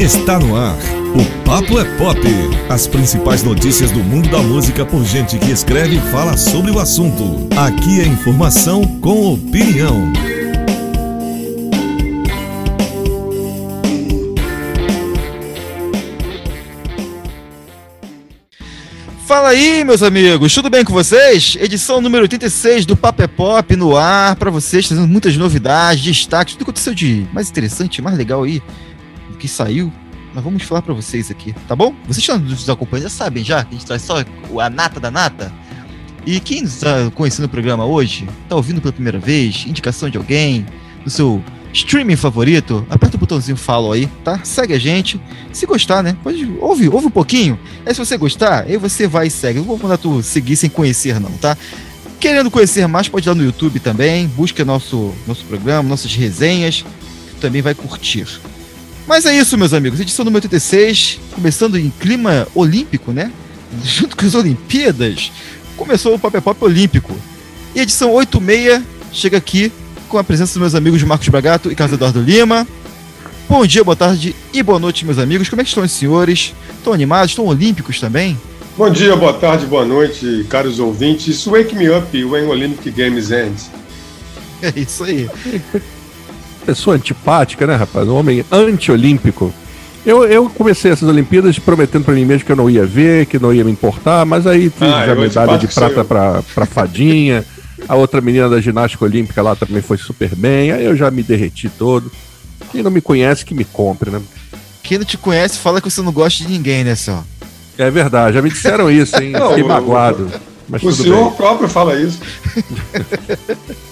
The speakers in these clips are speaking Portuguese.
Está no ar. O Papo é Pop. As principais notícias do mundo da música por gente que escreve e fala sobre o assunto. Aqui é informação com opinião. Fala aí, meus amigos, tudo bem com vocês? Edição número 86 do Papo é Pop no ar para vocês, trazendo muitas novidades, destaques, tudo que aconteceu de mais interessante, mais legal aí, que saiu nós vamos falar para vocês aqui, tá bom? Vocês que nos acompanham já sabem já que a gente traz só a nata da nata. E quem está conhecendo o programa hoje, está ouvindo pela primeira vez, indicação de alguém, do seu streaming favorito, aperta o botãozinho follow aí, tá? Segue a gente. Se gostar, né? Pode ouve, ouve um pouquinho. Aí se você gostar, aí você vai e segue. Eu vou mandar tu seguir sem conhecer não, tá? Querendo conhecer mais, pode ir lá no YouTube também, busca nosso nosso programa, nossas resenhas, também vai curtir. Mas é isso, meus amigos. Edição número 86, começando em clima olímpico, né? Junto com as Olimpíadas, começou o Pop Pop Olímpico. E edição 86 chega aqui com a presença dos meus amigos Marcos Bragato e Carlos Eduardo Lima. Bom dia, boa tarde e boa noite, meus amigos. Como é que estão os senhores? Estão animados? Estão olímpicos também? Bom dia, boa tarde, boa noite, caros ouvintes. Wake me up when Olympic Games ends. É isso aí pessoa antipática, né, rapaz? Um homem anti-olímpico. Eu, eu comecei essas Olimpíadas prometendo para mim mesmo que eu não ia ver, que não ia me importar, mas aí tive ah, já medalha de prata para pra Fadinha. A outra menina da ginástica olímpica lá também foi super bem. Aí eu já me derreti todo. Quem não me conhece, que me compre, né? Quem não te conhece, fala que você não gosta de ninguém, né, só? É verdade, já me disseram isso, hein? Não, Fiquei magoado. Mas o senhor bem. próprio fala isso.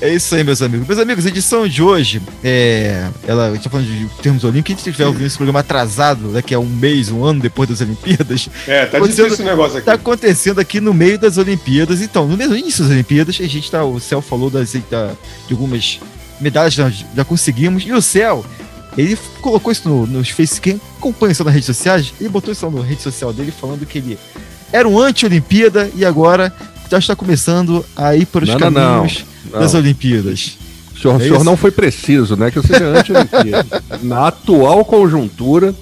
É isso aí, meus amigos. Meus amigos, a edição de hoje, é, ela, a gente tá falando de termos olímpicos, quem estiver ouvindo esse programa atrasado, daqui a um mês, um ano depois das Olimpíadas. É, tá difícil esse negócio aqui. Tá acontecendo aqui no meio das Olimpíadas. Então, no mesmo início das Olimpíadas, a gente tá, o Céu falou das, da, de algumas medalhas que nós já conseguimos, e o Céu, ele colocou isso no, nos Face, quem acompanha isso nas redes sociais, ele botou isso na rede social dele falando que ele era um anti-Olimpíada e agora já está começando a ir para os não, caminhos. Não, não não. das Olimpíadas. O senhor, é o senhor não foi preciso, né? Que eu seja anti-Olimpíada. Na atual conjuntura,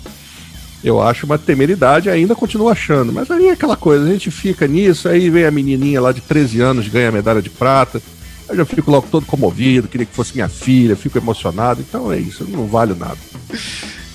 eu acho uma temeridade, ainda continuo achando. Mas aí é aquela coisa, a gente fica nisso, aí vem a menininha lá de 13 anos, ganha a medalha de prata. Aí eu fico logo todo comovido, queria que fosse minha filha, fico emocionado. Então é isso, não vale nada.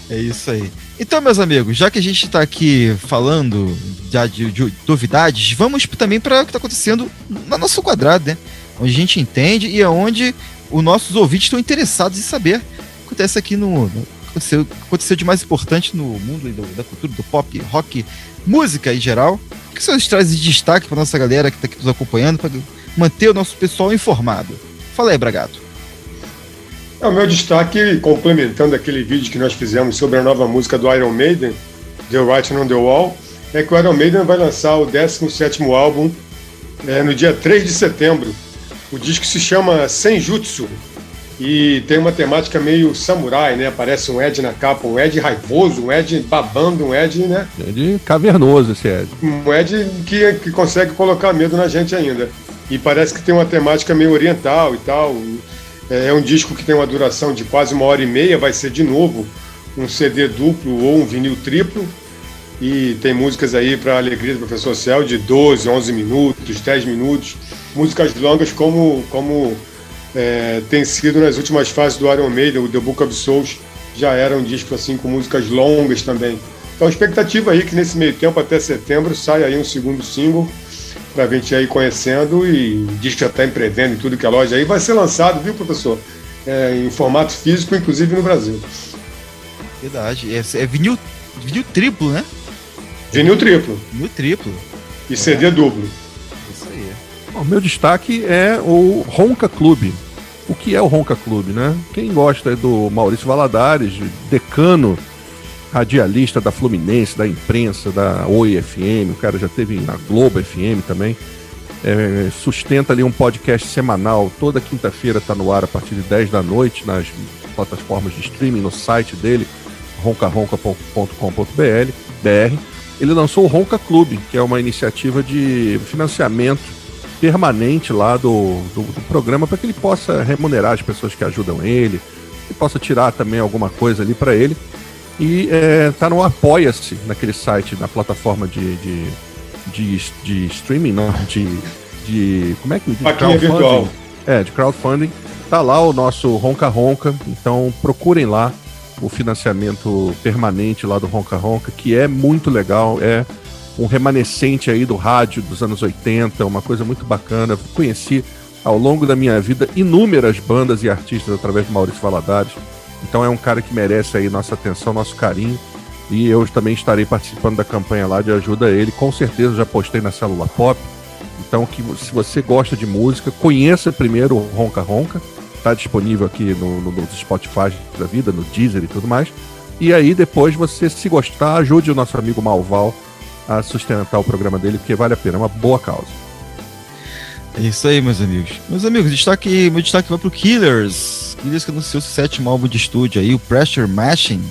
É isso aí. Então, meus amigos, já que a gente está aqui falando já de, de, novidades, vamos também para o que está acontecendo no nosso quadrado, né? Onde a gente entende e é onde os nossos ouvintes estão interessados em saber o que acontece aqui no. Aconteceu, aconteceu de mais importante no mundo do, da cultura, do pop, rock, música em geral. O que vocês trazem de destaque para nossa galera que está aqui nos acompanhando, para manter o nosso pessoal informado? Fala aí, Bragato. É, o meu destaque, complementando aquele vídeo que nós fizemos sobre a nova música do Iron Maiden, The Writing on the Wall, é que o Iron Maiden vai lançar o 17 álbum é, no dia 3 de setembro. O disco se chama Senjutsu e tem uma temática meio samurai, né? Aparece um Ed na capa, um Ed raivoso, um Ed babando, um Ed, né? Ed cavernoso esse Ed. Um Ed que, que consegue colocar medo na gente ainda. E parece que tem uma temática meio oriental e tal. É, é um disco que tem uma duração de quase uma hora e meia, vai ser de novo um CD duplo ou um vinil triplo. E tem músicas aí para alegria do professor Céu de 12, 11 minutos, 10 minutos músicas longas como, como é, tem sido nas últimas fases do Iron Maiden, o The Book of Souls já era um disco assim com músicas longas também. Então a expectativa aí que nesse meio tempo, até setembro, saia aí um segundo single para a gente ir conhecendo e o disco já está em pré-venda em tudo que é loja aí. Vai ser lançado, viu, professor? É, em formato físico, inclusive no Brasil. Verdade. É, é vinil, vinil triplo, né? Vinil triplo. Vinil triplo. E é. CD duplo. O meu destaque é o Ronca Clube. O que é o Ronca Clube, né? Quem gosta do Maurício Valadares, decano radialista da Fluminense, da imprensa, da Oi FM, o cara já teve na Globo FM também. É, sustenta ali um podcast semanal, toda quinta-feira está no ar a partir de 10 da noite nas plataformas de streaming, no site dele, roncaronca.com.br. Ele lançou o Ronca Clube, que é uma iniciativa de financiamento permanente lá do, do, do programa para que ele possa remunerar as pessoas que ajudam ele, e possa tirar também alguma coisa ali para ele. E é, tá no Apoia-se, naquele site, na plataforma de, de, de, de streaming, não, de, de. Como é que diz? Vaquinha virtual. É, de crowdfunding. Tá lá o nosso Ronca Ronca, então procurem lá o financiamento permanente lá do Ronca Ronca, que é muito legal, é um remanescente aí do rádio dos anos 80, uma coisa muito bacana. Conheci ao longo da minha vida inúmeras bandas e artistas através de Maurício Valadares. Então é um cara que merece aí nossa atenção, nosso carinho. E eu também estarei participando da campanha lá de ajuda a ele. Com certeza já postei na Célula Pop. Então, que se você gosta de música, conheça primeiro o Ronca Ronca. Está disponível aqui no, no, no Spotify da vida, no Deezer e tudo mais. E aí, depois, você, se gostar, ajude o nosso amigo Malval a sustentar o programa dele, porque vale a pena, é uma boa causa. É isso aí, meus amigos. Meus amigos, destaque, meu destaque vai pro Killers. Killers que anunciou seu sétimo álbum de estúdio aí, o Pressure Machine.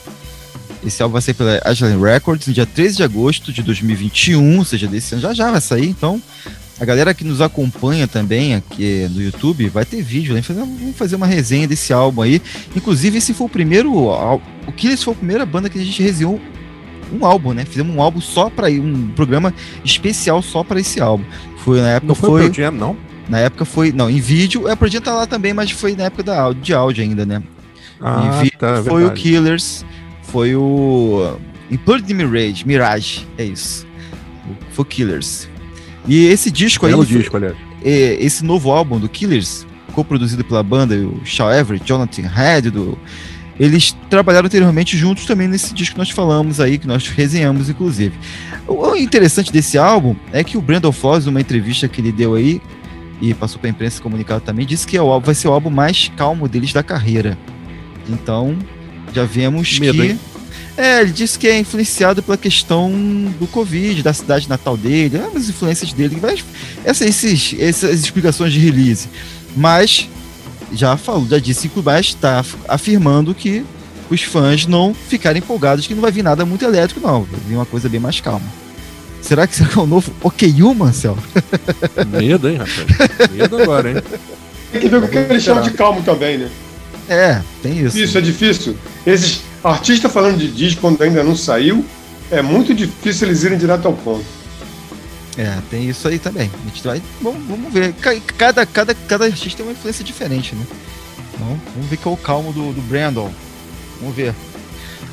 Esse álbum vai sair pela Agile Records no dia 13 de agosto de 2021, ou seja, desse ano já já vai sair. Então, a galera que nos acompanha também aqui no YouTube vai ter vídeo, né? Vamos fazer uma resenha desse álbum aí. Inclusive, esse foi o primeiro. O Killers foi a primeira banda que a gente resenhou um álbum, né? Fizemos um álbum só para um programa especial só para esse álbum. Foi na época não foi, foi o Jam, não? Na época foi, não, em vídeo, é o Jam tá lá também, mas foi na época da de áudio ainda, né? Ah, em vídeo tá, foi verdade. o Killers, foi o Implored Mirage, Mirage, é isso. Foi o Killers. E esse disco aí, disco, aliás. É, esse novo álbum do Killers, co-produzido pela banda, o Shaw Everett, Jonathan Head, do eles trabalharam anteriormente juntos também nesse disco que nós falamos aí, que nós resenhamos, inclusive. O interessante desse álbum é que o Brandon Foss, numa entrevista que ele deu aí, e passou para a imprensa comunicado também, disse que é o, vai ser o álbum mais calmo deles da carreira. Então, já vemos Medo, que. Hein? É, ele disse que é influenciado pela questão do Covid, da cidade natal dele, as influências dele, essas, esses, essas explicações de release. Mas já falou, já disse que o Baixo está afirmando que os fãs não ficarem empolgados que não vai vir nada muito elétrico, não. Vai vir uma coisa bem mais calma. Será que será que é o novo OKU, Marcel? Medo, hein, rapaz? Medo agora, hein? Tem que ver o que eles chamam de calmo também, né? É, tem isso. Isso é difícil. Esses artistas falando de disco quando ainda não saiu, é muito difícil eles irem direto ao ponto. É, tem isso aí também. A gente vai. Vamos, vamos ver. Cada, cada, cada artista tem uma influência diferente, né? Então, vamos ver qual é o calmo do, do Brandon. Vamos ver.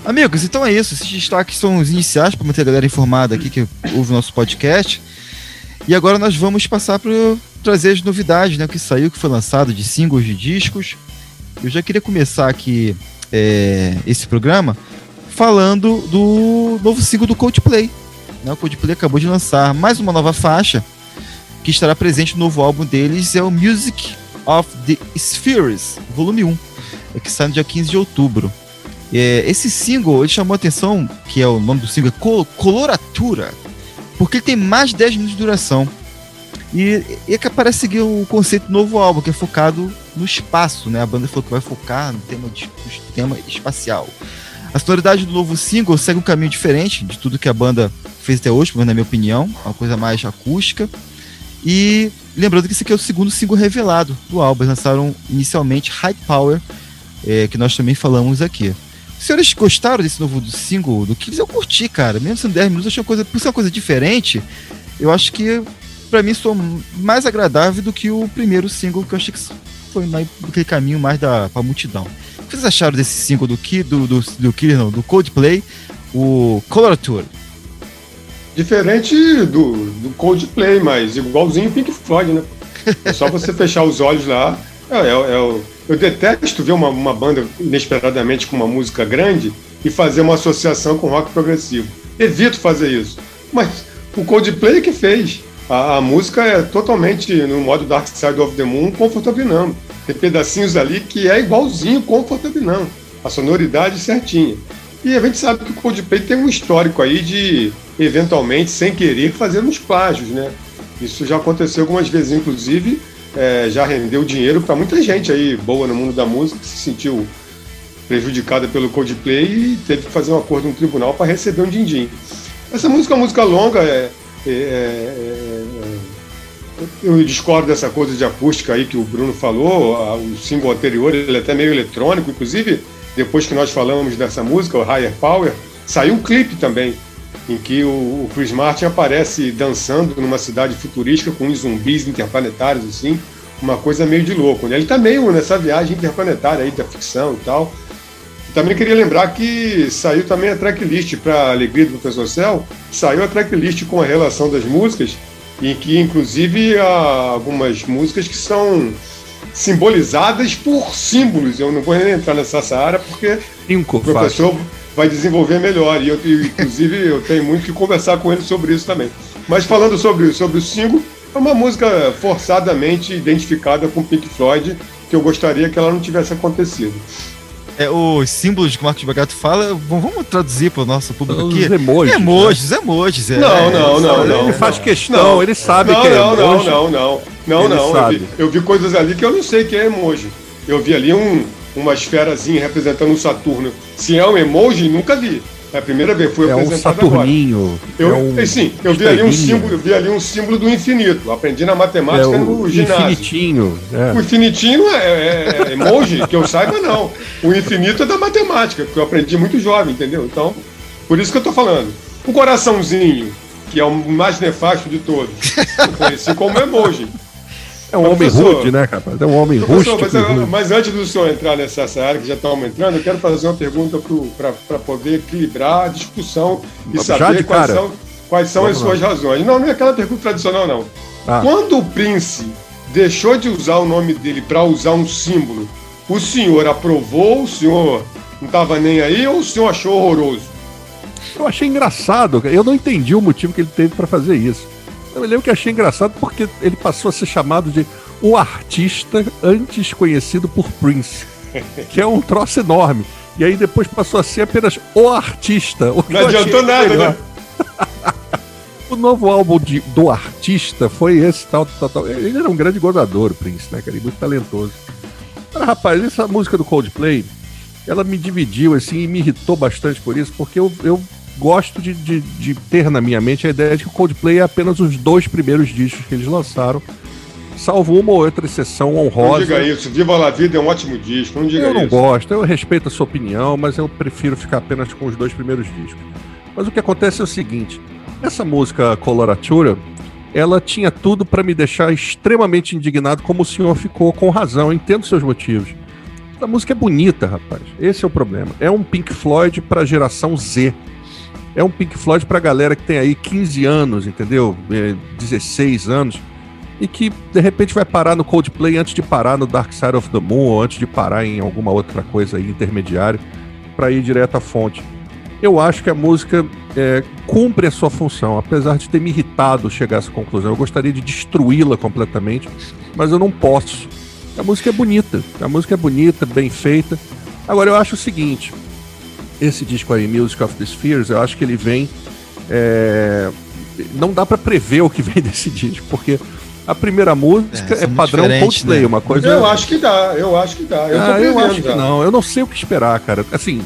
Amigos, então é isso. Esses destaques são os iniciais para manter a galera informada aqui que ouve o nosso podcast. E agora nós vamos passar para trazer as novidades, né? O que saiu, que foi lançado de singles de discos. Eu já queria começar aqui é, esse programa falando do novo single do Coldplay, né, o Coldplay acabou de lançar mais uma nova faixa que estará presente no novo álbum deles, é o Music of the Spheres, volume 1, é que sai no dia 15 de outubro. É, esse single ele chamou a atenção, que é o nome do single, é Coloratura, porque ele tem mais de 10 minutos de duração. E, e é que parece seguir o conceito do novo álbum, que é focado no espaço, né? A banda falou que vai focar no tema, de, no tema espacial. A sonoridade do novo single segue um caminho diferente de tudo que a banda fez até hoje, na minha opinião, uma coisa mais acústica. E lembrando que esse aqui é o segundo single revelado do álbum. Eles lançaram inicialmente High Power, é, que nós também falamos aqui. Os senhores gostaram desse novo single do Kills? Eu curti, cara. Mesmo sendo 10 minutos, eu achei uma coisa, por ser uma coisa diferente, eu acho que para mim sou mais agradável do que o primeiro single, que eu achei que foi naquele caminho mais da pra multidão que vocês acharam desse single do, do, do, do Killer, não, do Coldplay, o Color Tour? Diferente do, do Coldplay, mas igualzinho Pink Floyd, né? É só você fechar os olhos lá. É, é, é, eu detesto ver uma, uma banda inesperadamente com uma música grande e fazer uma associação com rock progressivo. Evito fazer isso. Mas o Coldplay é que fez. A, a, música é totalmente no modo Dark Side of the Moon, Comfortable Numb. Tem pedacinhos ali que é igualzinho Comfortable Numb. A sonoridade certinha. E a gente sabe que o Coldplay tem um histórico aí de, eventualmente, sem querer, fazer uns plágios, né? Isso já aconteceu algumas vezes, inclusive, é, já rendeu dinheiro para muita gente aí boa no mundo da música que se sentiu prejudicada pelo Coldplay e teve que fazer um acordo no tribunal para receber um din-din. Essa música é uma música longa, é, é, é, é, eu discordo dessa coisa de acústica aí que o Bruno falou. O single anterior ele é até meio eletrônico, inclusive depois que nós falamos dessa música, o Higher Power, saiu um clipe também, em que o, Chris Martin aparece dançando numa cidade futurística com uns zumbis interplanetários, assim, uma coisa meio de louco. Né? Ele tá meio nessa viagem interplanetária aí da ficção e tal. Também queria lembrar que saiu também a tracklist para Alegria do Professor Céu, saiu a tracklist com a relação das músicas, em que inclusive há algumas músicas que são simbolizadas por símbolos. Eu não vou nem entrar nessa área porque Cinco, o professor fácil. Vai desenvolver melhor. E eu, inclusive, eu tenho muito que conversar com ele sobre isso também. Mas falando sobre, sobre o símbolo, é uma música forçadamente identificada com Pink Floyd, que eu gostaria que ela não tivesse acontecido. É, os símbolos que o Marcos Bagato fala, vamos traduzir para o nosso público aqui. Os emojis. Emojis, né? emojis. É, não, não, não, não. Ele faz questão, não, ele sabe não, que é não, emoji. Não, não, não. Não, não. Eu vi, eu vi, coisas ali que eu não sei que é emoji. Eu vi ali um, uma esferazinha representando um Saturno. Se é um emoji, nunca vi. É a primeira vez foi é apresentado um Saturninho. Eu, é um sim, eu vi ali um símbolo, eu vi ali um símbolo do infinito. Aprendi na matemática é no ginásio. Infinitinho. É. O infinitinho é, é, é, emoji, que eu saiba não. O infinito é da matemática, que eu aprendi muito jovem, entendeu? Então, por isso que eu tô falando. O coraçãozinho, que é o mais nefasto de todos, eu conheci como emoji. É um homem rude, né, rapaz? É um homem rústico. Mas, mas, antes do senhor entrar nessa área que já estamos entrando, eu quero fazer uma pergunta para poder equilibrar a discussão e já saber quais são, quais são as suas lá. razões. Não, não é aquela pergunta tradicional, não. Ah. Quando o Prince deixou de usar o nome dele para usar um símbolo, o senhor aprovou, o senhor não estava nem aí ou o senhor achou horroroso? Eu achei engraçado, eu não entendi o motivo que ele teve para fazer isso. Eu me lembro que achei engraçado porque ele passou a ser chamado de o artista antes conhecido por Prince, que é um troço enorme. E aí depois passou a ser apenas o artista. O Não adiantou nada, melhor. né? o novo álbum de, do artista foi esse tal, tal, tal. Ele era um grande gozador, o Prince, né, cara? muito talentoso. Mas, rapaz, essa música do Coldplay, ela me dividiu, assim, e me irritou bastante por isso, porque eu, eu gosto de, de, de, ter na minha mente a ideia de que o Coldplay é apenas os dois primeiros discos que eles lançaram, salvo uma ou outra exceção honrosa. Não diga isso, Viva la Vida é um ótimo disco, não diga eu não isso. gosto, eu respeito a sua opinião, mas eu prefiro ficar apenas com os dois primeiros discos. Mas o que acontece é o seguinte, essa música Coloratura, ela tinha tudo para me deixar extremamente indignado, como o senhor ficou, com razão, eu entendo seus motivos. A música é bonita, rapaz. Esse é o problema. É um Pink Floyd para a geração Z é um Pink Floyd pra galera que tem aí 15 anos, entendeu? É, 16 anos. E que de repente vai parar no Coldplay antes de parar no Dark Side of the Moon ou antes de parar em alguma outra coisa aí intermediária para ir direto à fonte. Eu acho que a música é, cumpre a sua função, apesar de ter me irritado chegar a essa conclusão. Eu gostaria de destruí-la completamente, mas eu não posso. A música é bonita, a música é bonita, bem feita. Agora eu acho o seguinte: esse disco aí, Music of the Spheres, eu acho que ele vem. É... Não dá para prever o que vem desse disco, porque a primeira música é, é padrão Coldplay, né? uma coisa. Eu acho que dá, eu acho que dá. Eu, ah, eu acho que não, eu não sei o que esperar, cara. Assim,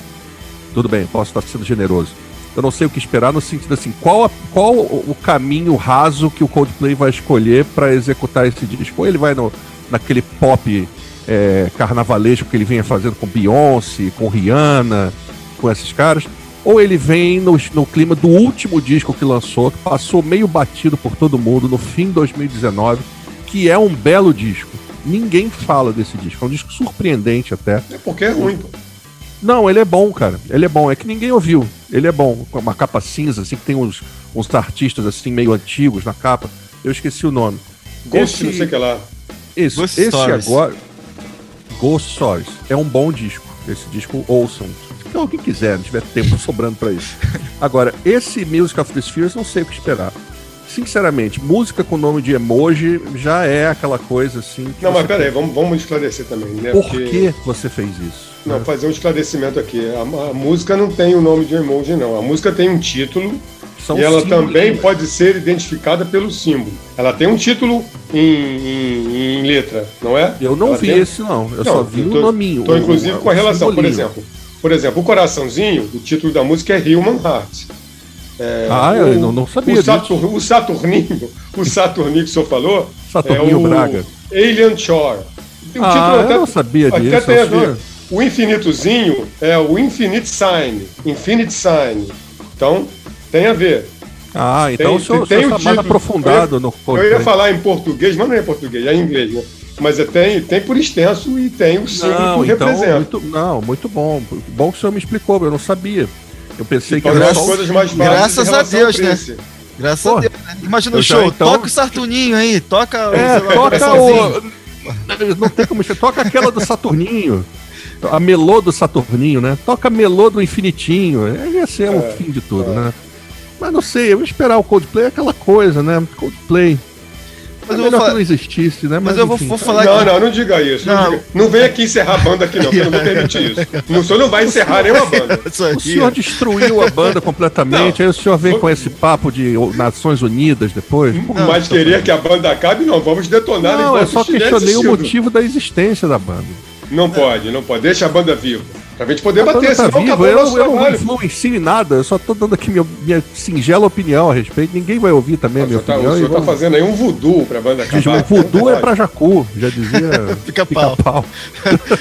tudo bem, posso estar sendo generoso. Eu não sei o que esperar no sentido assim, qual, a, qual o caminho raso que o Coldplay vai escolher para executar esse disco? Ou ele vai no, naquele pop é, carnavalesco que ele vinha fazendo com Beyoncé, com Rihanna, com esses caras, ou ele vem no, no clima do último disco que lançou, que passou meio batido por todo mundo no fim de 2019, que é um belo disco. Ninguém fala desse disco, é um disco surpreendente até. É porque é ruim, pô. Não, ele é bom, cara. Ele é bom. É que ninguém ouviu. Ele é bom. Com uma capa cinza, assim, que tem uns, uns artistas, assim, meio antigos na capa. Eu esqueci o nome. Ghost, esse... não sei o que lá. Isso, Ghost esse Stories. agora... Ghost Stories. É um bom disco. Esse disco, ouçam. Então, quem quiser, não tiver tempo sobrando para isso. Agora, esse Music of the Spheres, não sei o que esperar. Sinceramente, música com nome de emoji já é aquela coisa assim. não, mas peraí, vamos, vamos esclarecer também, né? Por Porque... que você fez isso? Não, né? fazer um esclarecimento aqui. A, a, música não tem o nome de emoji, não. A música tem um título. São e ela também pode ser identificada pelo símbolo. Ela tem um título em, em, em letra, não é? Eu não ela vi tem... esse, não. Eu não, só vi tô, o nominho. Estou inclusive o, com a relação. Por exemplo, por exemplo, o coraçãozinho, o título da música é Human Heart. É, ah, o, eu não, não sabia o, Satur, o Saturninho, o Saturninho que o senhor falou, Saturninho é o Braga. Alien Shore. O ah, até, eu não sabia disso. Tem a ver, o infinitozinho é o infinite sign, infinite sign. Então, tem a ver. Ah, então Tem- o senhor, tem o senhor o tá mais título. aprofundado no Eu ia falar em português, mas não é em português, é em inglês, né? Mas é, tem, tem por extenso e tem o símbolo Não, que então, representa. muito, não, muito bom. Bom que o senhor me explicou, eu não sabia. Eu pensei que Então, era as só... coisas mais Graças a Deus, né? Graças Pô, a Deus. né? Imagina o eu já, show, então- toca o Saturninho aí, toca É, lá, toca o... Não tem como... Toca aquela do Saturninho. A melô do Saturninho, né? Toca a melô do Infinitinho. Aí Ia ser o É, fim de tudo, né? Mas não sei, eu vou esperar o Coldplay, é aquela coisa, né? Coldplay. Mas é eu vou melhor falar- que não existisse, né? Mas eu vou- vou falar- Não, não, não diga isso. Não, Não. diga- não vem aqui encerrar a banda aqui, não, que eu não vou permitir isso. Não, o senhor não vai encerrar nenhuma banda. O senhor destruiu a banda completamente, aí o senhor vem Não. com esse papo de Nações Unidas depois. Pô, Mas querer que a banda acabe, não. Vamos detonar Não, eu só questionei o motivo da existência da banda. Não pode, não pode. Deixa a banda viva. Pra gente poder bater, tá senão viva, acabou o eu, nosso eu não trabalho. influencio em nada, eu só tô dando aqui minha, minha singela opinião a respeito. Ninguém vai ouvir também a O minha senhor tá, o opinião. e senhor tá vamos- fazendo aí um voodoo pra banda acabar. Diz, o voodoo é pra Jacu, já dizia Pica-pau. pica-pau.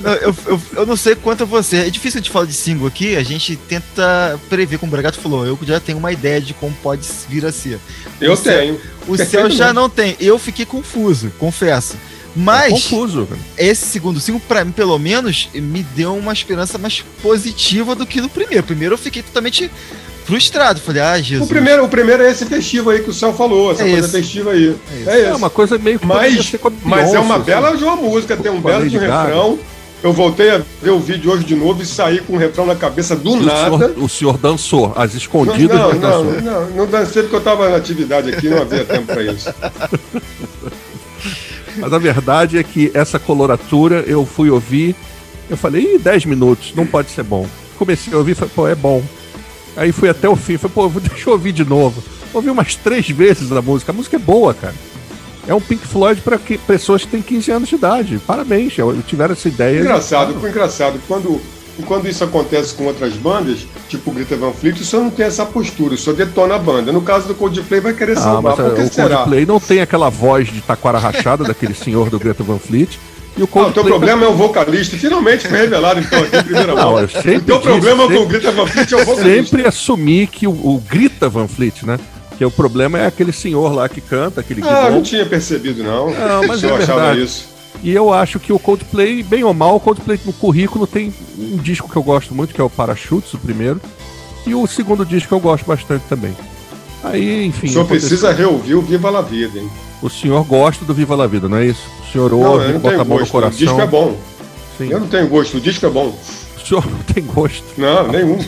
Não, eu, eu, eu não sei quanto a você. É difícil a gente falar de single aqui, a gente tenta prever, como o Bragato falou. Eu já tenho uma ideia de como pode vir a ser. Eu O céu- tenho. O céu Perfeitamente. já não tem. Eu fiquei confuso, confesso. É Mas confuso. cara. esse segundo single, pra mim, pelo menos, me deu uma esperança mais positiva do que no primeiro. Primeiro eu fiquei totalmente frustrado. Falei, ah, Jesus. O primeiro, o primeiro é esse festivo aí que o Céu falou, essa É coisa isso. festiva aí. É isso. É É isso. uma coisa meio Mas, mas é uma assim. bela de uma música, tem um belo de um refrão. Eu voltei a ver o vídeo hoje de novo e saí com um refrão na cabeça do o nada. senhor, o senhor dançou, as Não, escondidas, não, mas não, dançou. não, não dancei porque eu estava na atividade aqui, não havia tempo para isso. Mas a verdade é que essa coloratura eu fui ouvir, eu falei, ih, 10 minutos, não pode ser bom. Comecei a ouvir, falei, pô, é bom. Aí fui até o fim, falei, pô, deixa eu ouvir de novo. Ouvi umas três vezes a música, a música é boa, cara. É um Pink Floyd para pessoas que têm 15 anos de idade. Parabéns, tiveram essa ideia. Engraçado, engraçado, quando, quando isso acontece com outras bandas, tipo o Greta Van Fleet, o senhor não tem essa postura, o senhor detona a banda. No caso do Coldplay, vai querer Ah, salvar. mas Por que o será? Coldplay não tem aquela voz de taquara rachada daquele senhor do Greta Van Fleet. E o Ah, o teu problema é o vocalista. Finalmente foi revelado, então, aqui em primeira Não, mão. eu sempre O teu disse, problema com sempre- o Greta Van Fleet é o vocalista. sempre assumi que o, o Grita Van Fleet, né? Que o problema é aquele senhor lá que canta, aquele Ah, eu não tinha percebido, não. Não, mas senhor é achava isso. E eu acho que o Coldplay, bem ou mal, o Coldplay no currículo tem um disco que eu gosto muito, que é o Parachutes, o primeiro. E o segundo disco eu gosto bastante também. Aí, enfim. O senhor precisa reouvir o Viva la Vida, hein? O senhor gosta do Viva la Vida, não é isso? O senhor ouve, não bota a mão no gosto. O coração. disco é bom. Sim. Eu não tenho gosto, o disco é bom. O senhor não tem gosto. Não, nenhum.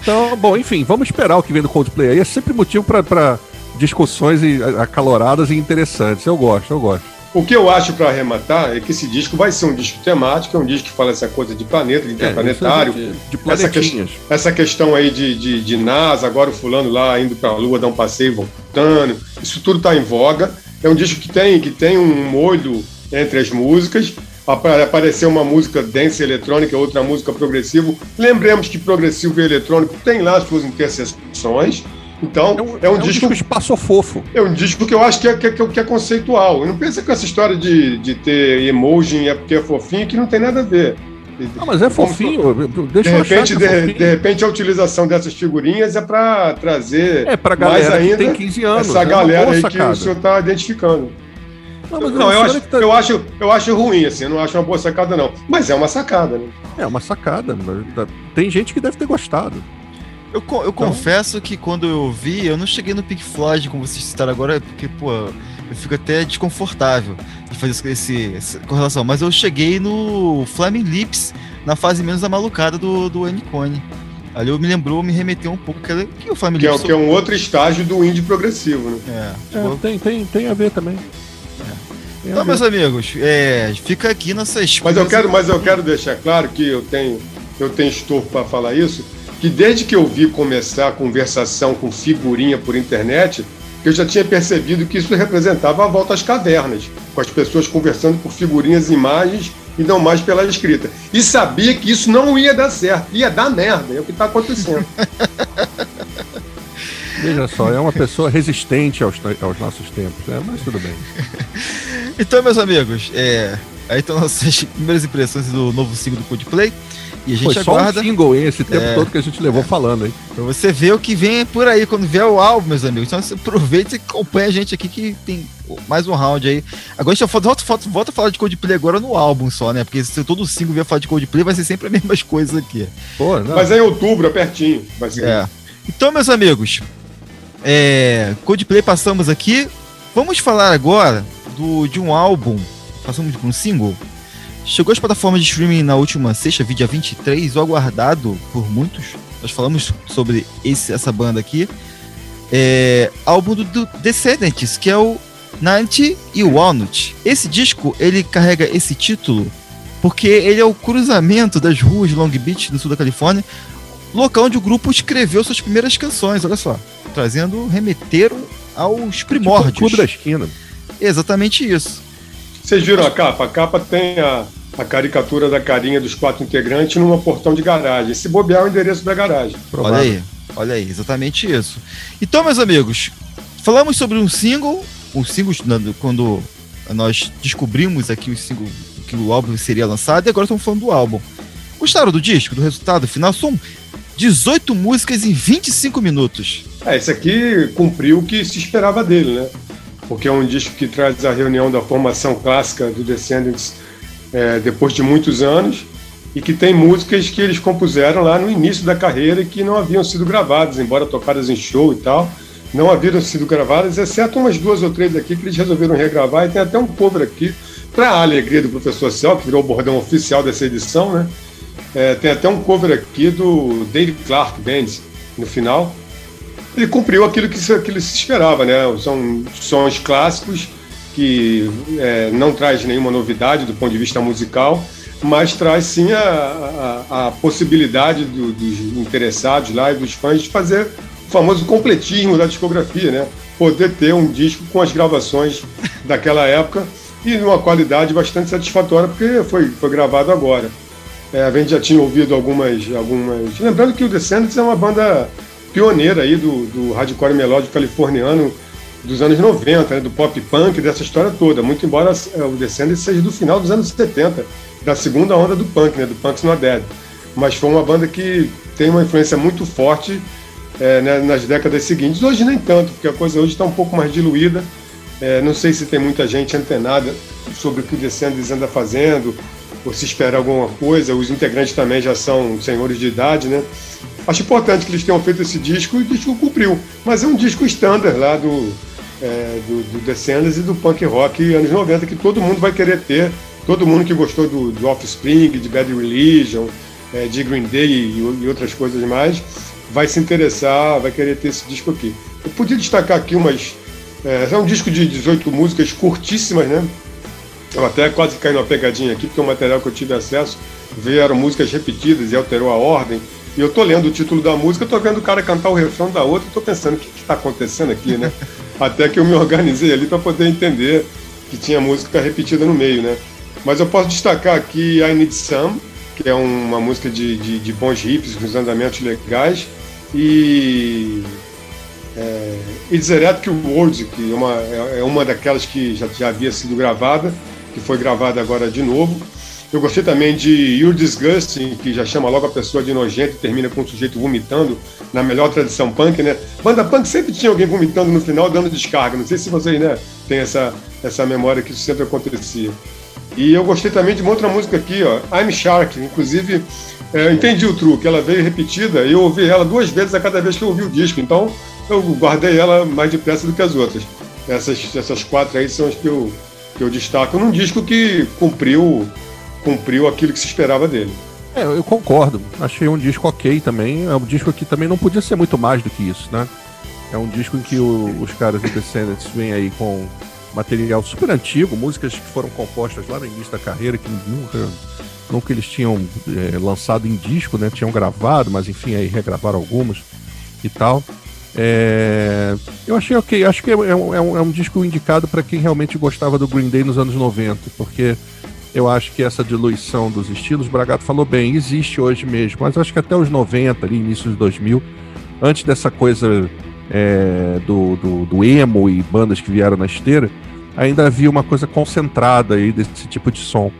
Então, bom, enfim, vamos esperar o que vem do Coldplay aí. É sempre motivo pra discussões e- acaloradas e interessantes. Eu gosto, eu gosto. O que eu acho para arrematar é que esse disco vai ser um disco temático, é um disco que fala essa coisa de planeta, de É, interplanetário. é de, de essa, que- essa questão aí de, de, de NASA, agora o fulano lá indo para a Lua dar um passeio voltando. Isso tudo está em voga. É um disco que tem, que tem um molho entre as músicas. Apa- Apareceu uma música dance eletrônica, outra música progressivo. Lembremos que progressivo e eletrônico tem lá as suas interseções. Então, É um, é um disco espaço fofo. é um disco que eu acho que é, que é- que é conceitual. Eu não pensa com essa história de, de ter emoji é porque é fofinho, que não tem nada a ver. Não, mas é fofinho. De Deixa eu achar repente, é de, fofinho. de repente, a utilização dessas figurinhas é para trazer É pra mais galera ainda que tem 15 anos. essa é galera aí que o senhor está identificando. Não, mas Não, eu acho, é tá- eu, acho, eu acho ruim, assim, eu não acho uma boa sacada, não. Mas é uma sacada, né? É uma sacada. mas tá- Tem gente que deve ter gostado. Eu, co- eu confesso que quando eu vi, eu não cheguei no Pink Floyd, como vocês citaram agora, porque, pô, eu fico até desconfortável de fazer esse, esse- essa correlação. Mas eu cheguei no Flaming Lips, na fase menos amalucada do, do N-Cone. Ali eu me lembrou, me remeteu um pouco que, que o Flaming Que é, Lips. que é um outro estágio do indie progressivo, né? É, É, tipo, tem, tem, tem a ver também. A Então, ver. meus amigos, é, fica aqui nossa Mas eu quero, mas eu quero deixar claro que eu tenho, eu tenho estofo para falar isso, que desde que eu vi começar a conversação com figurinha por internet, eu já tinha percebido que isso representava a volta às cavernas, com as pessoas conversando por figurinhas e imagens e não mais pela escrita. E sabia que isso não ia dar certo, ia dar merda, é o que está acontecendo. Veja só, é uma pessoa resistente aos, aos nossos tempos, né? Mas tudo bem. Então, meus amigos, é, Aí estão nossas primeiras impressões do novo single do Coldplay. E a gente Foi só aguarda. um single, hein? Esse tempo É. todo que a gente levou falando, hein? Pra você ver o que vem por aí quando vier o álbum, meus amigos. Então você aproveita e acompanha a gente aqui que tem mais um round aí. Agora a gente volta, volta, volta, volta a falar de Coldplay agora no álbum só, né? Porque se todo single vier falar de Coldplay, vai ser sempre as mesmas coisas aqui. Pô, não. Mas é em outubro, é pertinho. Vai ser. É. Então, meus amigos, é, Coldplay passamos aqui. Vamos falar agora do, de um álbum. Passamos por um single. Chegou às plataformas de streaming na última sexta, dia 23, o aguardado por muitos. Nós falamos sobre esse, essa banda aqui. É, álbum do, Descendants, que é o Nanti e Walnut. Esse disco, ele carrega esse título porque ele é o cruzamento das ruas de Long Beach, no sul da Califórnia, local onde o grupo escreveu suas primeiras canções, olha só, trazendo, remeteram aos Tipo, primórdios. Clube da Esquina. Exatamente isso. Vocês viram a capa? A capa tem a, a caricatura da carinha dos quatro integrantes numa portão de garagem. Esse bobear é o endereço da garagem. Olha aí, olha aí, exatamente isso. Então, meus amigos, falamos sobre um single, um single na- quando nós descobrimos aqui o single que o álbum seria lançado e agora estamos falando do álbum. Gostaram do disco, do resultado final? São 18 músicas em 25 minutos. É, esse aqui cumpriu o que se esperava dele, né? Porque é um disco que traz a reunião da formação clássica do Descendants é, depois de muitos anos e que tem músicas que eles compuseram lá no início da carreira e que não haviam sido gravadas, embora tocadas em show e tal, não haviam sido gravadas, exceto umas duas ou três aqui que eles resolveram regravar e tem até um cover aqui para a alegria do professor Cel, que virou o bordão oficial dessa edição, né? É, tem até um cover aqui do Dave Clark Band no final. Ele cumpriu aquilo que se, se esperava, né? São sons clássicos que é, não traz nenhuma novidade do ponto de vista musical, mas traz sim a, a, a possibilidade do- dos interessados lá e dos fãs de fazer o famoso completismo da discografia, né? Poder ter um disco com as gravações daquela época e numa qualidade bastante satisfatória, porque foi, foi gravado agora. É, a gente já tinha ouvido algumas, algumas. Lembrando que o Descendants é uma banda pioneira aí do, do hardcore melódico californiano dos anos 90, né, do pop punk, dessa história toda. Muito embora é, o Descendants seja do final dos anos 70, da segunda onda do punk, né, do Punk's Not Dead. Mas foi uma banda que tem uma influência muito forte é, né, nas décadas seguintes. Hoje nem tanto, porque a coisa hoje está um pouco mais diluída. É, não sei se tem muita gente antenada sobre o que o Descendants anda fazendo, ou se espera alguma coisa. Os integrantes também já são senhores de idade, né? Acho importante que eles tenham feito esse disco e o disco cumpriu. Mas é um disco standard lá do, é, do, do Descendants e do punk rock anos 90 que todo mundo vai querer ter. Todo mundo que gostou do, do Offspring, de Bad Religion, é, de Green Day e, e outras coisas mais, vai se interessar, vai querer ter esse disco aqui. Eu podia destacar aqui umas. É, é um disco de 18 músicas curtíssimas, né? Eu até quase caí numa pegadinha aqui, porque o material que eu tive acesso vieram músicas repetidas e alterou a ordem. E eu tô lendo o título da música, tô vendo o cara cantar o refrão da outra, tô pensando, o que está acontecendo aqui, né? Até que eu me organizei ali para poder entender que tinha música repetida no meio, né? Mas eu posso destacar aqui I Need Some, que é uma música de, de, de bons riffs, com os andamentos legais, e é, It's Erotic Words, que é uma, é uma daquelas que já, já havia sido gravada, que foi gravada agora de novo. Eu gostei também de You're Disgusting, que já chama logo a pessoa de nojento e termina com o sujeito vomitando, na melhor tradição punk, né? Banda punk sempre tinha alguém vomitando no final, dando descarga. Não sei se vocês né, têm essa, essa memória que isso sempre acontecia. E eu gostei também de uma outra música aqui, ó, I'm Shark. Inclusive, é, entendi o truque, ela veio repetida e eu ouvi ela duas vezes a cada vez que eu ouvi o disco. Então, eu guardei ela mais depressa do que as outras. Essas, essas quatro aí são as que eu, que eu destaco num disco que cumpriu, cumpriu aquilo que se esperava dele. É, eu concordo. Achei um disco ok também. É um disco que também não podia ser muito mais do que isso, né? É um disco em que o- os caras do Descendants vêm aí com material super antigo, músicas que foram compostas lá no início da carreira, que nunca, nunca eles tinham é, lançado em disco, né? Tinham gravado, mas enfim, aí regravaram algumas e tal. É, eu achei ok, acho que é, é um, é um- é disco indicado para quem realmente gostava do Green Day nos anos 90, porque eu acho que essa diluição dos estilos, o Bragato falou bem, existe hoje mesmo, mas acho que até os 90, ali, início de 2000, antes dessa coisa é, do, do, do emo e bandas que vieram na esteira, ainda havia uma coisa concentrada aí desse tipo de som.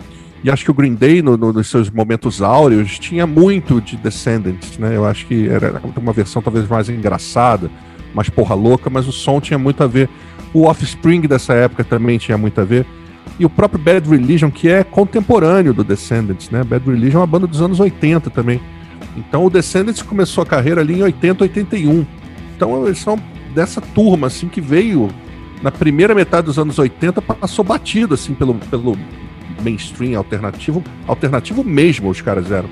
E acho que o Green Day, no, no, nos seus momentos áureos, tinha muito de Descendants, né? Eu acho que era uma versão talvez mais engraçada, mais porra louca, mas o som tinha muito a ver. O Offspring dessa época também tinha muito a ver. E o próprio Bad Religion, que é contemporâneo do Descendants, né? Bad Religion é uma banda dos anos 80 também. Então o Descendants começou a carreira ali em 80, 81. Então eles são dessa turma, assim, que veio na primeira metade dos anos 80, passou batido, assim, pelo, pelo mainstream alternativo, alternativo mesmo os caras eram.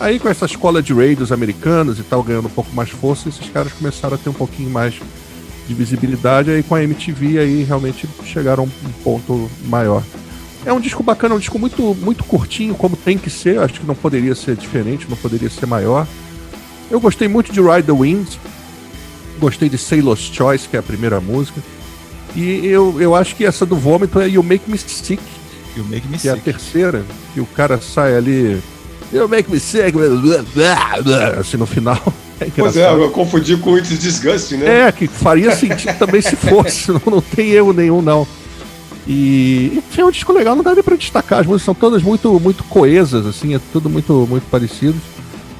Aí com essa escola de radios americanas e tal, ganhando um pouco mais força, esses caras começaram a ter um pouquinho mais de visibilidade, aí com a MTV aí realmente chegaram a um ponto maior. É um disco bacana, é um disco muito, muito curtinho, como tem que ser, acho que não poderia ser diferente, não poderia ser maior. Eu gostei muito de Ride the Wind, gostei de Sailor's Choice, que é a primeira música. E eu, eu acho que essa do vômito é You Make Me Sick. You Make Me que é a Sick. terceira, que o cara sai ali. You Make Me Sick. Assim no final. É Pois é, eu confundi com It's Disgusting, né? É, que faria sentido também se fosse, não, não tem erro nenhum, não. E enfim, é um disco legal, não dá nem pra destacar, as músicas são todas muito, muito coesas, assim, é tudo muito, muito parecido.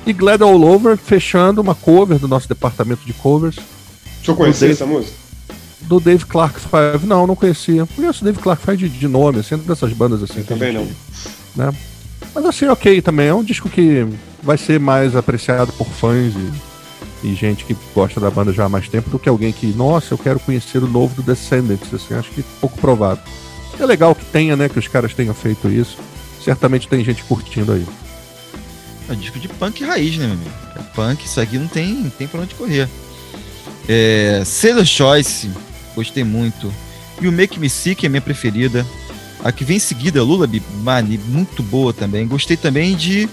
E Glad All Over, fechando uma cover do nosso departamento de covers, Deixa eu conhecer Dave- essa música. do Dave Clark Five. Não, não conhecia. Conheço o Dave Clark Five de, de nome, assim, dessas bandas assim. Eu também gente- não. Né? Mas assim, ok também. É um disco que vai ser mais apreciado por fãs e, e gente que gosta da banda já há mais tempo do que alguém que, nossa, eu quero conhecer o novo do Descendants. Assim, acho que pouco provável. É legal que tenha, né? Que os caras tenham feito isso. Certamente tem gente curtindo aí. É um disco de punk raiz, né, meu amigo? É punk, isso aqui não tem, não tem pra onde correr. É, Sailor Choice, gostei muito. E o Make Me Sick é minha preferida. A que vem em seguida, Lullaby, mano, muito boa também. Gostei também de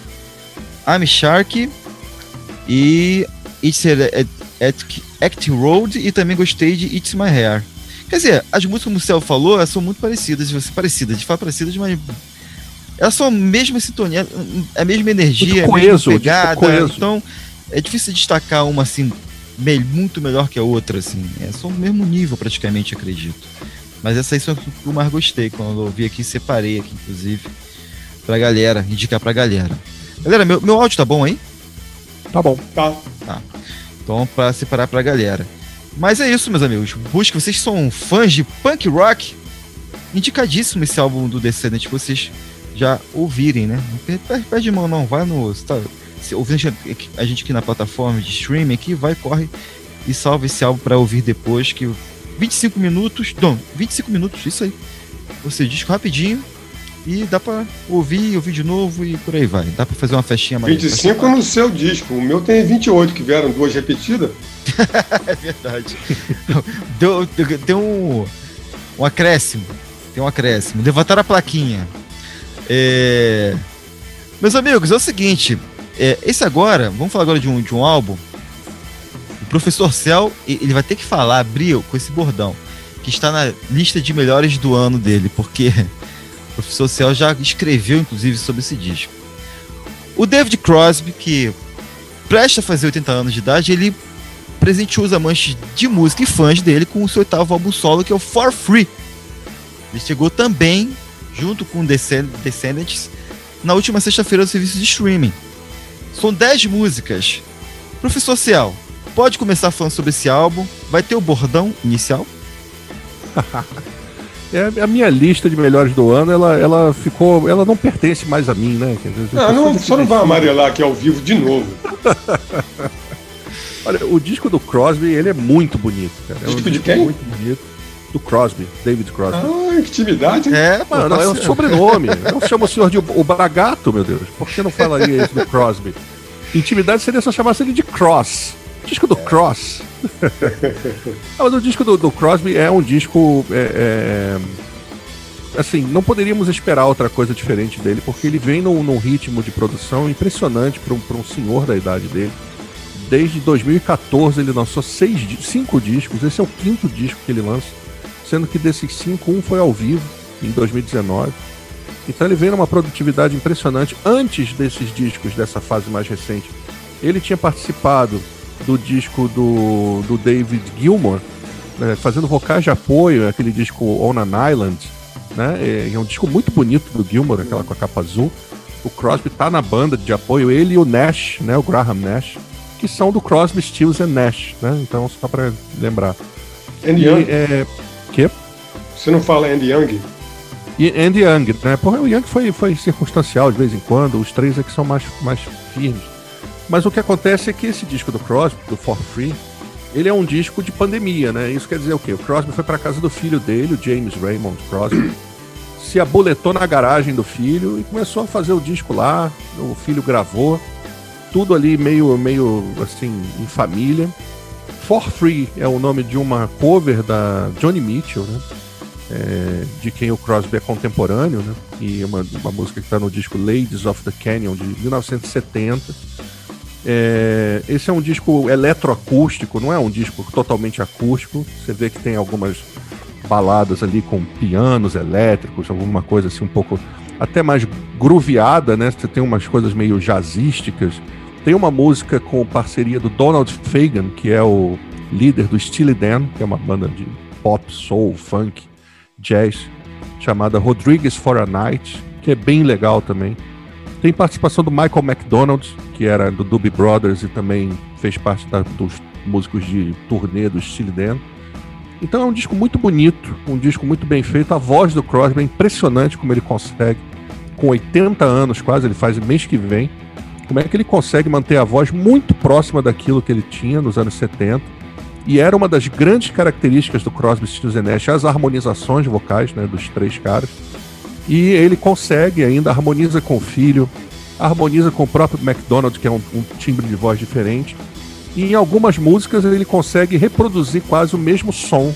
I'm Shark e It's a, Acting Road e também gostei de It's My Hair. Quer dizer, as músicas, como o Céu falou, elas são muito parecidas, você parecidas, de fato parecidas, mas elas são a mesma sintonia, a mesma energia, Muito a mesma coeso, pegada. tipo, coeso. Então, é difícil destacar uma assim muito melhor que a outra, assim. É só o mesmo nível, praticamente, acredito. Mas essa aí foi a que eu mais gostei quando eu vi aqui, separei aqui, inclusive, pra galera, indicar pra galera. Galera, meu, meu áudio tá bom aí? Tá bom. Tá. Então, pra separar pra galera. Mas é isso, meus amigos. Busque, vocês são fãs de punk rock. Indicadíssimo esse álbum do Descendant que vocês já ouvirem, né? Não per- perde mão, não. Vai no. você tá- se ouvindo a gente- aqui na plataforma de streaming aqui, vai, corre e salva esse álbum pra ouvir depois. Que 25 minutos. Não, 25 minutos, isso aí. Você disco rapidinho. E dá pra ouvir, ouvir de novo e por aí vai. Dá pra fazer uma festinha mais 25 no seu disco. O meu tem 28, que vieram duas repetidas. É verdade. deu, deu, deu um, um acréscimo. Tem um acréscimo. Levantaram a plaquinha. É, Meus amigos, é o seguinte. é, esse agora, vamos falar agora de um, de um álbum. Professor Cell, ele vai ter que falar, abrir com esse bordão. Que está na lista de melhores do ano dele, porque o professor Cell já escreveu, inclusive, sobre esse disco. O David Crosby, que presta a fazer 80 anos de idade, ele presenteou os amantes de música e fãs dele com o seu oitavo álbum solo, que é o For Free. Ele chegou também, junto com Descend- Descendants, na última sexta-feira do serviço de streaming. São 10 músicas. Professor Cial, pode começar falando sobre esse álbum. Vai ter o bordão inicial? É, a minha lista de melhores do ano, ela, ela ficou. Ela não pertence mais a mim, né? Quer dizer, Ah, não, só não vai amarelar aqui ao vivo de novo. Olha, o disco do Crosby, ele é muito bonito, cara. É um Disco de disco quem? Muito bonito. Do Crosby, David Crosby. Ah, que intimidade. É, Mano, é o parceiro. sobrenome. Eu chamo o senhor de o o Bragato, meu Deus. Por que não falaria isso do Crosby? Intimidade seria só chamar ele de Cross. Disco do Cross. Ah, Mas o disco do, do Crosby é um disco. é, é, assim, não poderíamos esperar outra coisa diferente dele, porque ele vem num, num ritmo de produção impressionante para um, pra um senhor da idade dele. Desde 2014 ele lançou seis, cinco discos, esse é o quinto disco que ele lança, sendo que desses cinco, um foi ao vivo, em 2019. Então ele vem numa produtividade impressionante. Antes desses discos, dessa fase mais recente, ele tinha participado do disco do, do David Gilmour, é, fazendo vocais de apoio, aquele disco On an Island, né? É, é um disco muito bonito do Gilmore, aquela com a capa azul. O Crosby tá na banda de apoio, ele e o Nash, né? O Graham Nash, que são do Crosby, Stills and Nash, né? Então, só para lembrar. Andy E, Young? é, que? Você não fala Andy Young? E Andy Young, né? Porra, o Young foi, foi circunstancial de vez em quando, os três é que são mais, mais firmes. Mas o que acontece é que esse disco do Crosby, do For Free, ele é um disco de pandemia, né? Isso quer dizer o quê? O Crosby foi para casa do filho dele, o James Raymond Crosby, se aboletou na garagem do filho e começou a fazer o disco lá. O filho gravou, tudo ali meio, meio assim, em família. For Free é o nome de uma cover da Johnny Mitchell, né? É, de quem o Crosby é contemporâneo, né? E uma, uma música que está no disco Ladies of the Canyon de 1970. É, esse é um disco eletroacústico, não é um disco totalmente acústico. Você vê que tem algumas baladas ali com pianos elétricos, alguma coisa assim um pouco até mais grooveada, né? Você tem umas coisas meio jazzísticas. Tem uma música com parceria do Donald Fagan, que é o líder do Steely Dan, que é uma banda de pop, soul, funk, jazz, chamada Rodrigues for a Night, que é bem legal também. Tem participação do Michael McDonald, que era do Doobie Brothers e também fez parte da- dos músicos de turnê do Steely Dan. Então é um disco muito bonito, um disco muito bem feito. A voz do Crosby é impressionante como ele consegue, com 80 anos quase, ele faz mês que vem, como é que ele consegue manter a voz muito próxima daquilo que ele tinha nos anos 70. E era uma das grandes características do Crosby, Stills Nash, as harmonizações vocais né, dos três caras. E ele consegue ainda, harmoniza com o filho, harmoniza com o próprio McDonald, que é um, um timbre de voz diferente. E em algumas músicas ele consegue reproduzir quase o mesmo som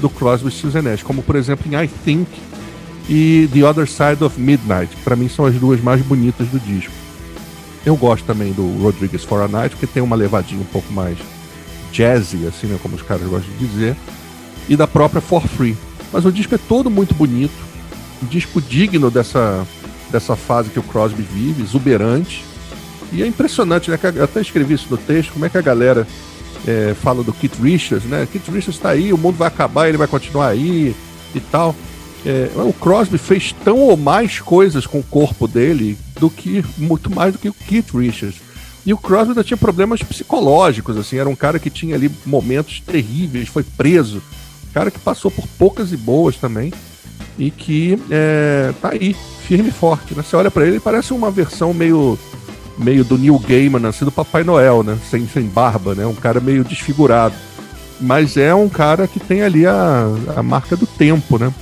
do Crosby, Stills and Nash, como por exemplo em I Think e The Other Side of Midnight, que para mim são as duas mais bonitas do disco. Eu gosto também do Rodrigues for a Night, porque tem uma levadinha um pouco mais jazzy, assim, né, como os caras gostam de dizer, e da própria For Free. Mas o disco é todo muito bonito, disco digno dessa, dessa fase que o Crosby vive, exuberante. E é impressionante, né? Eu até escrevi isso no texto, como é que a galera é, fala do Keith Richards, né? Keith Richards está aí, o mundo vai acabar, ele vai continuar aí e tal. É, o Crosby fez tão ou mais coisas com o corpo dele do que muito mais do que o Keith Richards. E o Crosby ainda tinha problemas psicológicos, assim, era um cara que tinha ali momentos terríveis, foi preso, cara que passou por poucas e boas também e que é, tá aí, firme e forte. Né? Você olha para ele, parece uma versão meio meio do Neil Gaiman, assim, do Papai Noel, né? Sem, sem barba, né? Um cara meio desfigurado. Mas é um cara que tem ali a, a marca do tempo, né?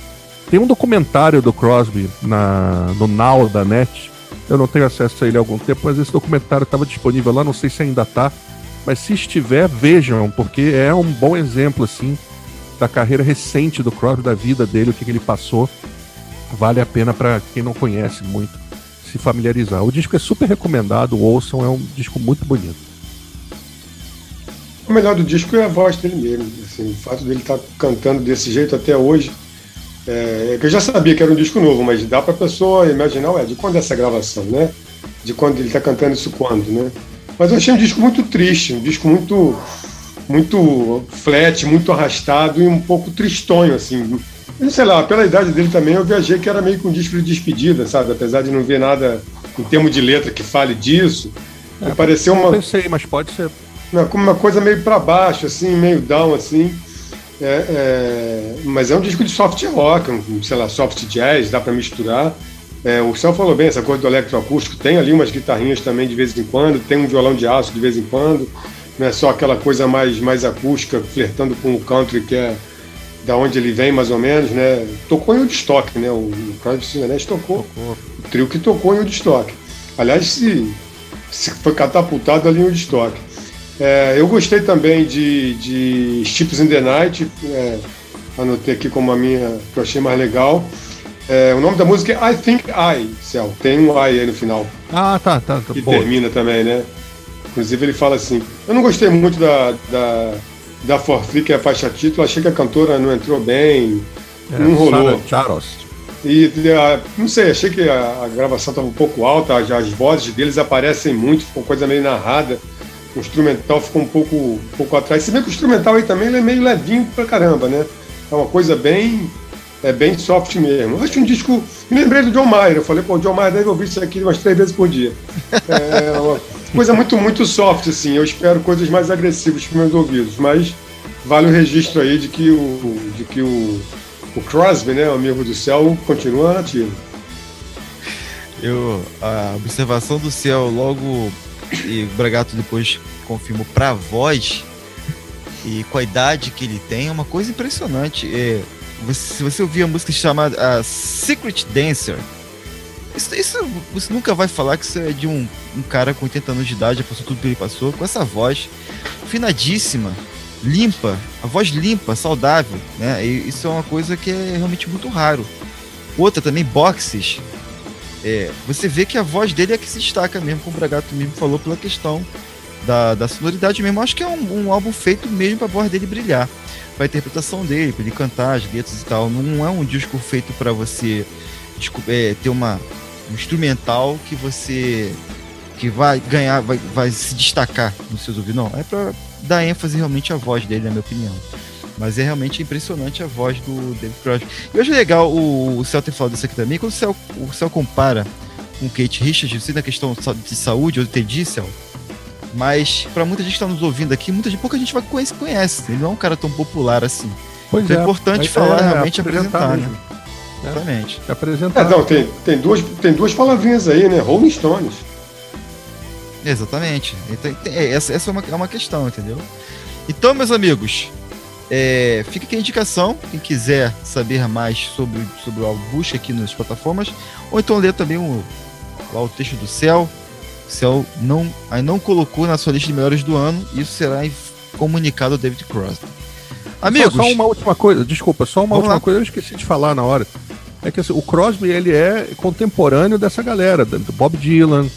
Tem um documentário do Crosby na, no Now da NET. Eu não tenho acesso a ele há algum tempo, mas esse documentário estava disponível lá, não sei se ainda tá. Mas se estiver, vejam, porque é um bom exemplo, assim, da carreira recente do Crosby, da vida dele, o que, que ele passou. Vale a pena para quem não conhece muito se familiarizar. O disco é super recomendado, ouçam, é um disco muito bonito. O melhor do disco é a voz dele mesmo. Assim, o fato dele estar cantando desse jeito até hoje. É, é eu já sabia que era um disco novo, mas dá para a pessoa imaginar, ué, de quando é essa gravação, né? De quando ele está cantando isso quando, né? Mas eu achei um disco muito triste, um disco muito muito flat, muito arrastado e um pouco tristonho, assim. Eu sei lá, pela idade dele também, eu viajei que era meio que um disco de despedida, sabe? Apesar de não ver nada em termos de letra que fale disso, me pareceu uma, Pensei, mas pode ser. como uma coisa meio para baixo, assim, meio down, assim. É, é, mas é um disco de soft rock, um, sei lá, soft jazz, dá para misturar. É, o Céu falou bem, essa coisa do eletroacústico, tem ali umas guitarrinhas também de vez em quando, tem um violão de aço de vez em quando, não é só aquela coisa mais, mais acústica, flertando com o country, que é da onde ele vem, mais ou menos, né? Tocou em Woodstock, né? O, Crosby, Stills Nash tocou, o trio que tocou em Woodstock. Aliás, se, se foi catapultado ali em Woodstock. É, eu gostei também de, de Steps in the Night, é, anotei aqui como a minha, que eu achei mais legal. É, o nome da música é I Think I, Céu. Tem um I aí no final, Ah, tá, tá. tá que boa. termina também, né? Inclusive ele fala assim. Eu não gostei muito da, da, da For Free, que é a faixa título, achei que a cantora não entrou bem, É, não rolou. Charos. E não sei, achei que a, a gravação estava um pouco alta, as, as vozes deles aparecem muito, ficou coisa meio narrada. O instrumental ficou um pouco, um pouco atrás. Se bem que o instrumental aí também é meio levinho pra caramba, né? É uma coisa bem. É bem soft mesmo. Acho um disco. Me lembrei do John Mayer. Eu falei, pô, o John Mayer deve ouvir isso aqui umas três vezes por dia. É uma coisa muito, muito soft, assim. Eu espero coisas mais agressivas para meus ouvidos. Mas vale o registro aí de que o, de que o, o Crosby, né, o amigo do céu, continua ativo. Eu, a observação do céu logo e o Bragato depois confirmou para voz e com a idade que ele tem é uma coisa impressionante. É, se você ouvir a música chamada Secret Dancer, isso, isso, você nunca vai falar que isso é de um, um cara com 80 anos de idade, passou tudo que ele passou, com essa voz finadíssima, limpa, a voz limpa, saudável, né? E isso é uma coisa que é realmente muito raro. Outra também, boxes. É, você vê que a voz dele é que se destaca mesmo, como o Bragato mesmo falou, pela questão da, da sonoridade mesmo. Acho que é um, um álbum feito mesmo para a voz dele brilhar, para a interpretação dele, para ele cantar as letras e tal. Não é um disco feito para você é, ter uma um instrumental que você que vai ganhar, vai, vai se destacar nos seus ouvidos. Não, é para dar ênfase realmente à voz dele, na minha opinião. Mas é realmente impressionante a voz do David Crosby. Eu acho legal o, o Cel ter falado isso aqui também. Quando o Cel, o Cel compara com o Kate Richards, eu sei na questão de saúde, eu entendi, Cel. Mas para muita gente que está nos ouvindo aqui, muita gente, pouca gente vai conhece, conhece. Ele não é um cara tão popular assim. Pois então é, é importante falar, é, realmente apresentar, né? Exatamente. É, apresentar. É, não, tem, tem, duas, tem duas palavrinhas aí, né? Rolling Stones. Exatamente. Então, tem, essa, essa é, uma, é uma questão, entendeu? Então, meus amigos, é, fica aqui a indicação. Quem quiser saber mais sobre, sobre o álbum, busca aqui nas plataformas. Ou então ler também o, lá o texto do Céu. O Céu não, aí não colocou na sua lista de melhores do ano. Isso será comunicado ao David Crosby. Amigos. Só, só uma última coisa, desculpa, só uma última lá. coisa, eu esqueci de falar na hora. É que assim, o Crosby ele é contemporâneo dessa galera, do Bob Dylan,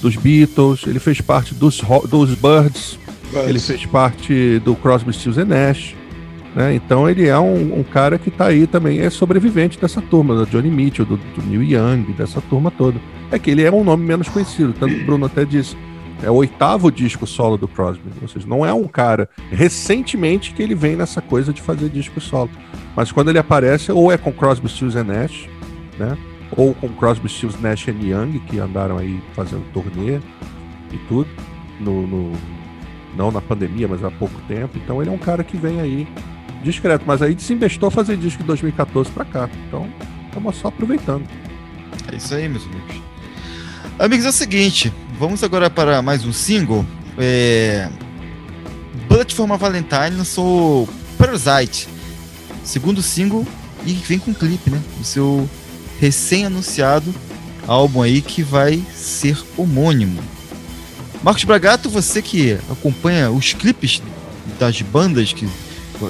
dos Beatles, ele fez parte dos, dos Birds, Birds. ele fez parte do Crosby, Stills Nash. Né? Então ele é um, um cara que está aí também, é sobrevivente dessa turma, do Johnny Mitchell, do, do Neil Young, dessa turma toda. É que ele é um nome menos conhecido, tanto que o Bruno até disse. É o oitavo disco solo do Crosby. Ou seja, não é um cara recentemente que ele vem nessa coisa de fazer disco solo. Mas quando ele aparece, ou é com Crosby, Stills Nash, né? Ou com Crosby, Stills, Nash e Young, que andaram aí fazendo turnê e tudo. No, no, não na pandemia, mas há pouco tempo. Então ele é um cara que vem aí discreto. Mas aí desinvestou fazer disco de 2014 para cá. Então estamos só aproveitando. É isso aí, meus amigos. Amigos, é o seguinte. Vamos agora para mais um single. É... Bullet for my Valentine lançou Parasite. Segundo single e vem com clipe, né? O seu recém-anunciado álbum aí que vai ser homônimo. Marcos Bragato, você que acompanha os clipes das bandas que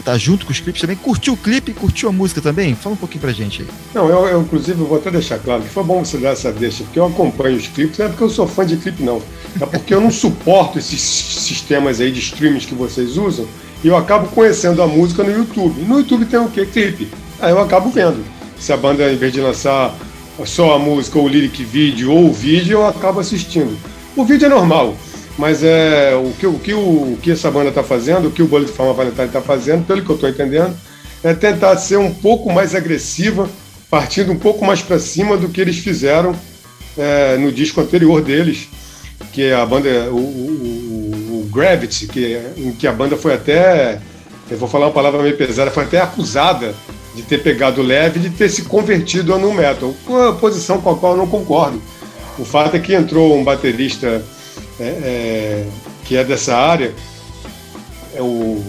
tá junto com os clipes também, curtiu o clipe, curtiu a música também? Fala um pouquinho pra gente aí. Não, eu, eu inclusive vou até deixar claro que foi bom você dar essa deixa, porque eu acompanho os clipes, não é porque eu sou fã de clipe não, é porque eu não suporto esses sistemas aí de streams que vocês usam e eu acabo conhecendo a música no YouTube. No YouTube tem o quê? Clipe. Aí eu acabo vendo. Se a banda, em vez de lançar só a música, ou lyric vídeo, ou o vídeo, eu acabo assistindo. O vídeo é normal, mas é o que, o que, o, que essa banda está fazendo, o que o Bullet Forma Valentine está fazendo, pelo que eu estou entendendo, é tentar ser um pouco mais agressiva, partindo um pouco mais para cima do que eles fizeram é, no disco anterior deles, que é a banda, o, o Gravity, que, em que a banda foi até, eu vou falar uma palavra meio pesada, foi até acusada de ter pegado leve, de ter se convertido a nu metal, uma posição com a qual eu não concordo. O fato é que entrou um baterista é, é, que é dessa área, é o,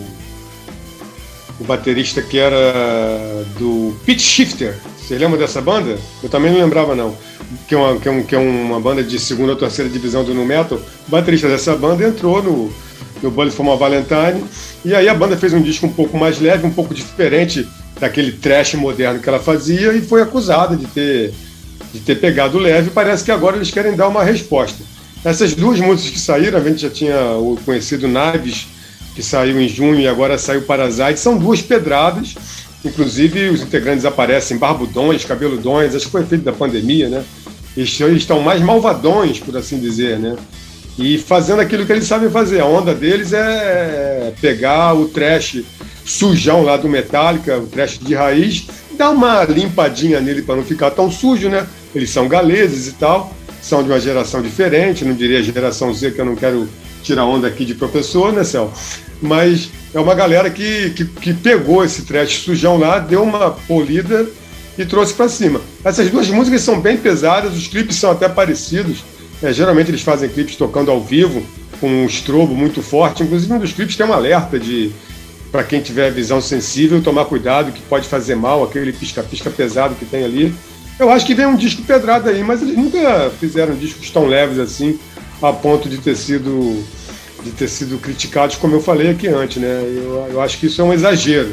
o baterista que era do Pitch Shifter. Você lembra dessa banda? Eu também não lembrava não. Que é uma, que é um, que é uma banda de segunda ou terceira divisão do nu metal. O baterista dessa banda entrou no, no Bullet for my Valentine. E aí a banda fez um disco um pouco mais leve, um pouco diferente daquele trash moderno que ela fazia e foi acusada de ter, de ter pegado leve. Parece que agora eles querem dar uma resposta. Essas duas músicas que saíram, a gente já tinha conhecido Naves, que saiu em junho e agora saiu Parasite, são duas pedradas. Inclusive, os integrantes aparecem barbudões, cabeludões, acho que foi efeito da pandemia, né? Eles estão mais malvadões, por assim dizer, né? e fazendo aquilo que eles sabem fazer. A onda deles é pegar o trash sujão lá do Metallica, o trash de raiz, dar uma limpadinha nele para não ficar tão sujo, né? Eles são galeses e tal, são de uma geração diferente, não diria geração Z, que eu não quero tirar onda aqui de professor, né, Céu? Mas é uma galera que, que, que pegou esse trash sujão lá, deu uma polida e trouxe para cima. Essas duas músicas são bem pesadas, os clipes são até parecidos. É, geralmente eles fazem clipes tocando ao vivo, com um estrobo muito forte. Inclusive, um dos clipes tem um alerta de para quem tiver visão sensível, tomar cuidado, que pode fazer mal, aquele pisca-pisca pesado que tem ali. Eu acho que vem um disco pedrado aí, mas eles nunca fizeram discos tão leves assim, a ponto de ter sido de ter sido criticados, como eu falei aqui antes, né? Eu, eu acho que isso é um exagero.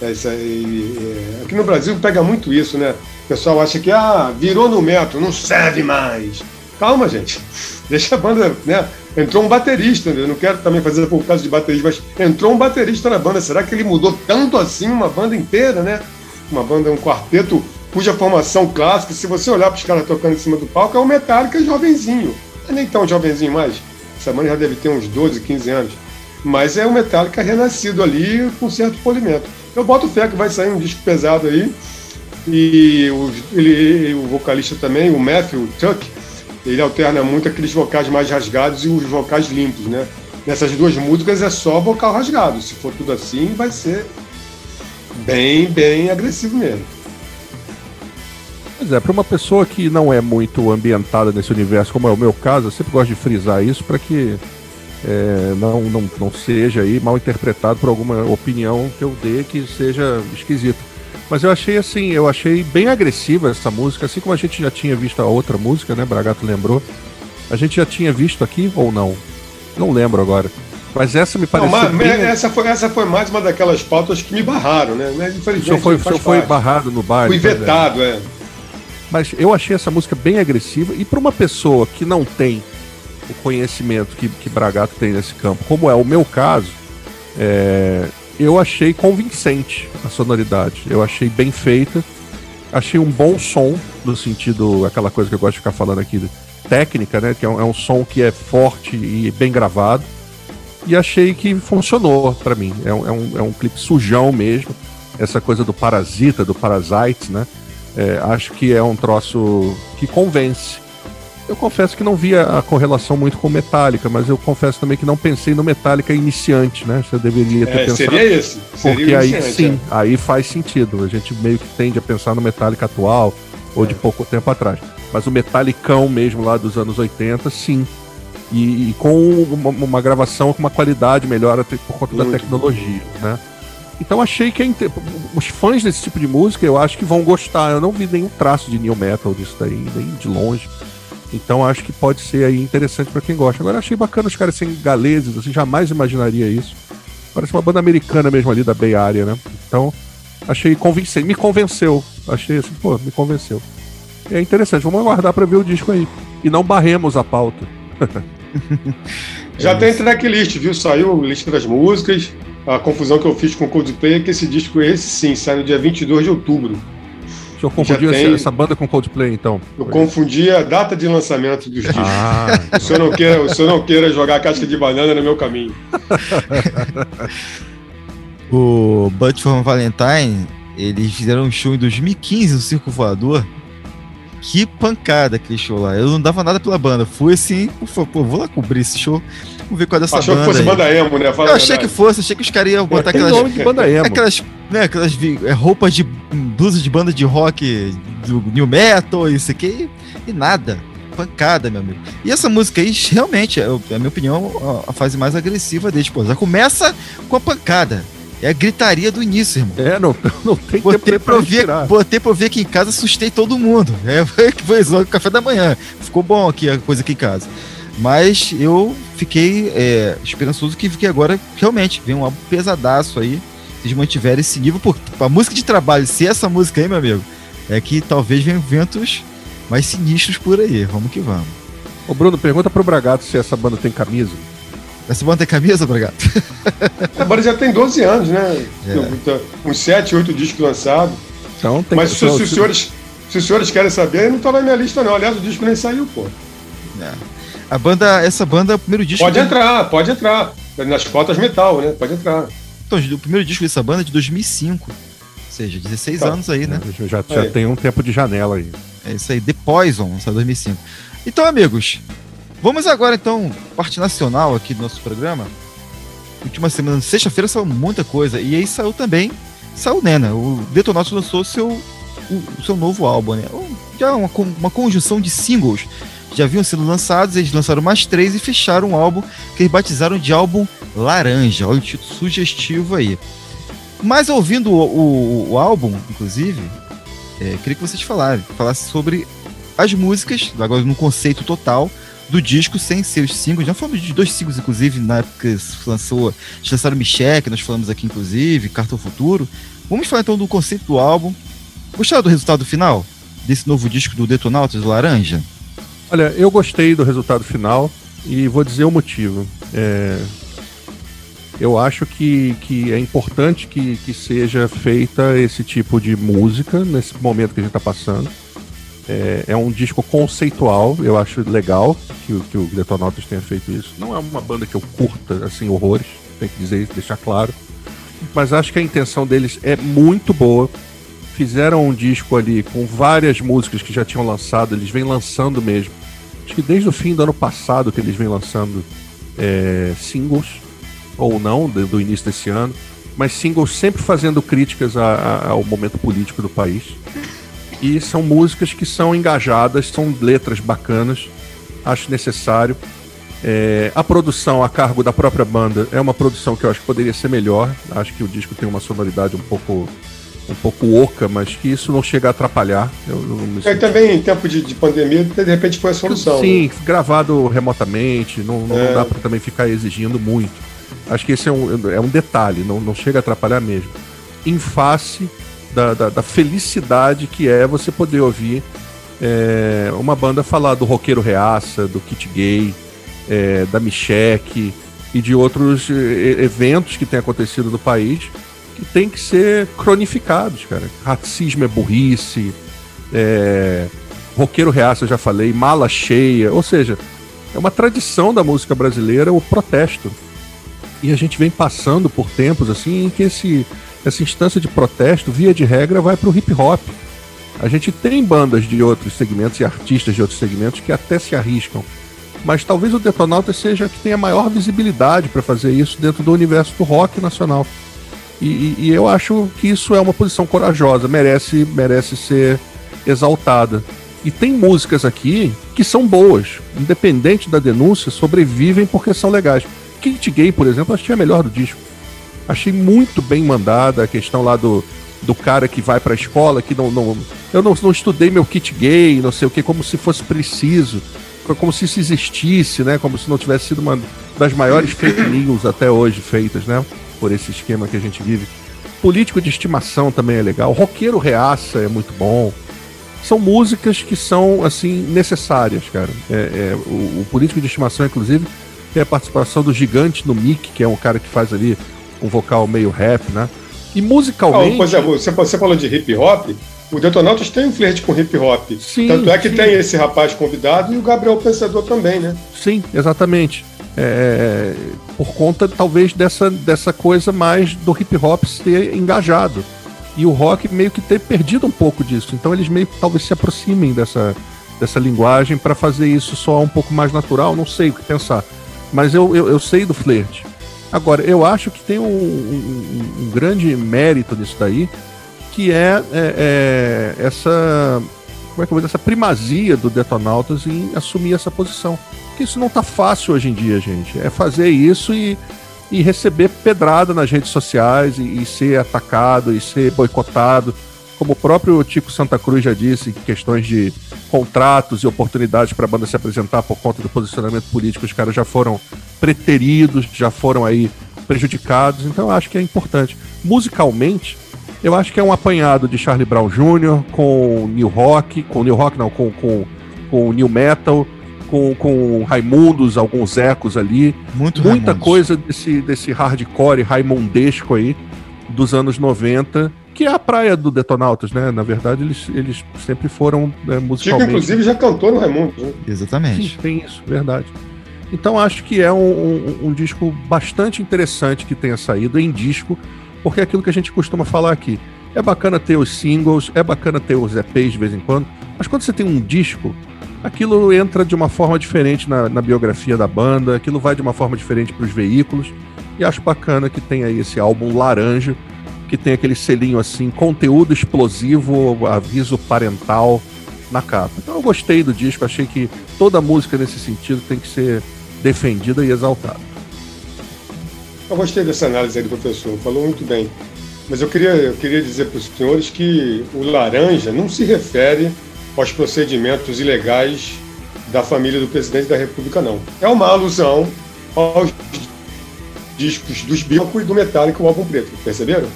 É, aí, é, aqui no Brasil pega muito isso, né? O pessoal acha que ah, virou no metro, não serve mais. Calma, gente. Deixa a banda, né? Entrou um baterista, eu não quero também fazer por causa de baterista, mas entrou um baterista na banda. Será que ele mudou tanto assim uma banda inteira, né? Uma banda, um quarteto cuja formação clássica, se você olhar para os caras tocando em cima do palco, é o Metallica jovenzinho. Não é nem tão jovenzinho mais. Banda já deve ter uns 12, 15 anos. Mas é o Metallica renascido ali com certo polimento. Eu boto fé que vai sair um disco pesado aí. E o, ele, o vocalista também, o Matthew Tuck, ele alterna muito aqueles vocais mais rasgados e os vocais limpos, né? Nessas duas músicas é só vocal rasgado. Se for tudo assim, vai ser bem, bem agressivo mesmo. Pois é, para uma pessoa que não é muito ambientada nesse universo, como é o meu caso, eu sempre gosto de frisar isso para que é, não, não, não seja aí mal interpretado por alguma opinião que eu dê que seja esquisita. Mas eu achei assim, eu achei bem agressiva essa música, assim como a gente já tinha visto a outra música, né? Bragato lembrou. A gente já tinha visto aqui ou não? Não lembro agora. Mas essa me pareceu. Não, bem... essa, foi, essa foi mais uma daquelas pautas que me barraram, né? Mas infelizmente. O senhor foi, o senhor foi barrado no bar. Fui vetado, é. Mas eu achei essa música bem agressiva e para uma pessoa que não tem o conhecimento que, que Bragato tem nesse campo, como é o meu caso, é, eu achei convincente a sonoridade. Eu achei bem feita. Achei um bom som, no sentido, aquela coisa que eu gosto de ficar falando aqui, técnica, né? Que é um, é um som que é forte e bem gravado. E achei que funcionou para mim. É um, é, um, é um clipe sujão mesmo. Essa coisa do parasita, do parasite, né? É, acho que é um troço que convence. Eu confesso que não via a correlação muito com Metallica, mas eu confesso também que não pensei no Metallica iniciante, né? Você deveria ter é, pensado. Seria esse. Seria porque aí sim, é. aí faz sentido. A gente meio que tende a pensar no Metallica atual ou é. de pouco tempo atrás. Mas o Metallicão mesmo lá dos anos 80, sim. E, e com uma, uma, gravação com uma qualidade melhor por conta muito da tecnologia, bom. né? Então achei que os fãs desse tipo de música eu acho que vão gostar. Eu não vi nenhum traço de new metal disso daí, nem de longe. Então acho que pode ser aí interessante para quem gosta. Agora achei bacana os caras serem galeses, assim, jamais imaginaria isso. Parece uma banda americana mesmo ali da Bay Area, né? Então achei convincente, me convenceu. Achei assim, pô, me convenceu. É interessante, vamos aguardar para ver o disco aí. E não barremos a pauta. Já é tem tracklist, viu? Saiu lista das músicas. A confusão que eu fiz com o Coldplay é que esse disco, esse sim, sai no dia 22 de outubro. O senhor confundiu tem... essa banda com Coldplay, então? Eu confundi a data de lançamento dos discos. Ah. O, senhor não queira, o senhor não queira jogar casca de banana no meu caminho. o But for Valentine, eles fizeram um show em 2015 no Circo Voador. Que pancada aquele show lá. Eu não dava nada pela banda. Fui assim, pô, vou lá cobrir esse show. Vamos ver qual é dessa Achou banda. Achou que fosse aí. banda emo, né? Fala eu achei que fosse, achei que os caras iam botar aquelas. Nome de banda emo. Aquelas, né, aquelas é, roupas de blusas de banda de rock do new metal, isso aqui. E nada. Pancada, meu amigo. E essa música aí, realmente, é, é a minha opinião, a fase mais agressiva deles. Pô, já começa com a pancada. É a gritaria do início, irmão. É, não, não tem botei pra ver, Botei pra ver aqui em casa, assustei todo mundo. É, foi, foi o café da manhã. Ficou bom aqui a coisa aqui em casa. Mas eu fiquei é, esperançoso que, que agora realmente vem um álbum pesadaço aí. Se eles mantiverem esse nível, por a música de trabalho, se essa música aí, meu amigo, é que talvez venham ventos mais sinistros por aí. Vamos que vamos. Ô Bruno, pergunta pro Bragato se essa banda tem camisa. Essa banda tem camisa, Bragato? a banda já tem 12 anos, né? É. Uns 7, 8 discos lançados. Então, tem Mas que... se, se, os senhores, se os senhores querem saber, não tá na minha lista, não. Aliás, o disco nem saiu, pô. É. A banda, essa banda é o primeiro disco. Pode entrar, pode entrar. Nas cotas metal, né? Pode entrar. Então, o primeiro disco dessa banda é de 2005. Ou seja, 16 tá. anos aí, né? É, já, já tem um tempo de janela aí. É isso aí, The Poison, essa 2005. Então, amigos, vamos agora então, parte nacional aqui do nosso programa. Última semana, sexta-feira saiu muita coisa. E aí saiu também, saiu Nena. O Detonautas lançou seu, o, o seu novo álbum, né? Já uma, uma conjunção de singles já haviam sido lançados, eles lançaram mais três e fecharam um álbum que eles batizaram de álbum Laranja. Olha o título sugestivo aí. Mas ouvindo o, o, o álbum, inclusive, é, queria que vocês falassem, falassem sobre as músicas, agora no conceito total do disco, sem ser os singles. Já falamos de dois singles, inclusive, na época que lançou, lançaram Michel, que nós falamos aqui, inclusive, Cartão Futuro. Vamos falar então do conceito do álbum. Gostaram do resultado final desse novo disco do Detonautas Laranja? Olha, eu gostei do resultado final e vou dizer o motivo. É... Eu acho que, que é importante que, que seja feita esse tipo de música nesse momento que a gente está passando. É, é, um disco conceitual, eu acho legal que, que o Detonautas tenha feito isso. Não é uma banda que eu curta, assim, horrores, tem que dizer, deixar claro. Mas acho que a intenção deles é muito boa fizeram um disco ali com várias músicas que já tinham lançado, eles vêm lançando mesmo. Acho que desde o fim do ano passado que eles vêm lançando é, singles, ou não, do início desse ano, mas singles sempre fazendo críticas a, a, ao momento político do país. E são músicas que são engajadas, são letras bacanas, acho necessário. É, a produção a cargo da própria banda é uma produção que eu acho que poderia ser melhor. Acho que o disco tem uma sonoridade um pouco um pouco oca, mas que isso não chega a atrapalhar. Eu, eu é, também em tempo de, de, pandemia, de repente foi a solução. Sim, né? gravado remotamente, não, não, é. não dá para também ficar exigindo muito. Acho que esse é um, é um detalhe, não, não chega a atrapalhar mesmo. Em face da, da, da felicidade que é você poder ouvir é, uma banda falar do roqueiro reaça, do kit gay, é, da Micheque e de outros é, eventos que têm acontecido no país que tem que ser cronificados, cara. Racismo é burrice, é... roqueiro reaça, eu já falei, mala cheia, ou seja, é uma tradição da música brasileira o protesto. E a gente vem passando por tempos assim em que esse, essa instância de protesto, via de regra, vai para o hip hop. A gente tem bandas de outros segmentos e artistas de outros segmentos que até se arriscam. Mas talvez o Detonautas seja que tenha maior visibilidade para fazer isso dentro do universo do rock nacional. E, e, eu acho que isso é uma posição corajosa, merece, merece ser exaltada. E tem músicas aqui que são boas, independente da denúncia, sobrevivem porque são legais. Kit Gay, por exemplo, achei a melhor do disco. Achei muito bem mandada a questão lá do, do cara que vai pra escola, que não. não eu não, não estudei meu kit gay, não sei o que, como se fosse preciso, como se isso existisse, né? Como se não tivesse sido uma das maiores fake news até hoje feitas, né? Por esse esquema que a gente vive. Político de estimação também é legal. Roqueiro reaça é muito bom. São músicas que são, assim, necessárias, cara. É, é o, o, político de estimação, inclusive, tem a participação do gigante no Mick, que é um cara que faz ali um vocal meio rap, né? E musicalmente. Oh, por exemplo, você, você falou de hip hop. O Detonautas tem um flerte com hip hop. Sim, Tanto é que sim. tem esse rapaz convidado e o Gabriel Pensador também, né? Sim, exatamente. É, por conta talvez dessa, dessa coisa mais do hip hop ser engajado. E o rock meio que ter perdido um pouco disso. Então eles meio que talvez se aproximem dessa, dessa linguagem para fazer isso soar um pouco mais natural. Não sei o que pensar. Mas eu, eu, eu sei do flerte. Agora, eu acho que tem um, um, um grande mérito nisso daí, que é, é, é essa como é que eu vou essa primazia do Detonautas em assumir essa posição. Porque isso não tá fácil hoje em dia, gente. É fazer isso e, e receber pedrada nas redes sociais e, e ser atacado e ser boicotado. Como o próprio Tico Santa Cruz já disse, questões de contratos e oportunidades para a banda se apresentar por conta do posicionamento político, os caras já foram preteridos, já foram aí prejudicados. Então eu acho que é importante. Musicalmente, eu acho que é um apanhado de Charlie Brown Jr. com New Rock, com New Rock não, com, com, com New Metal, com, com Raimundos, alguns ecos ali. Muito Muita Raimundos. coisa desse, desse hardcore raimundesco aí dos anos 90 que é a praia do Detonautas, né? Na verdade, eles, eles sempre foram é, musicalmente... Chico, inclusive, já cantou no Raimundo. Né? Exatamente. Sim, tem isso, verdade. Então acho que é um, um, um, disco bastante interessante que tenha saído em disco, porque é aquilo que a gente costuma falar aqui. É bacana ter os singles, é bacana ter os EPs de vez em quando, mas quando você tem um disco, aquilo entra de uma forma diferente na, na biografia da banda, aquilo vai de uma forma diferente para os veículos, e acho bacana que tem aí esse álbum laranja, que tem aquele selinho assim, conteúdo explosivo, aviso parental na capa. Então eu gostei do disco, achei que toda música nesse sentido tem que ser defendida e exaltada. Eu gostei dessa análise aí do professor, falou muito bem. Mas eu queria, eu queria dizer para os senhores que o laranja não se refere aos procedimentos ilegais da família do presidente da República, não. É uma alusão aos discos dos Bilco e do Metallica, o álbum preto, perceberam?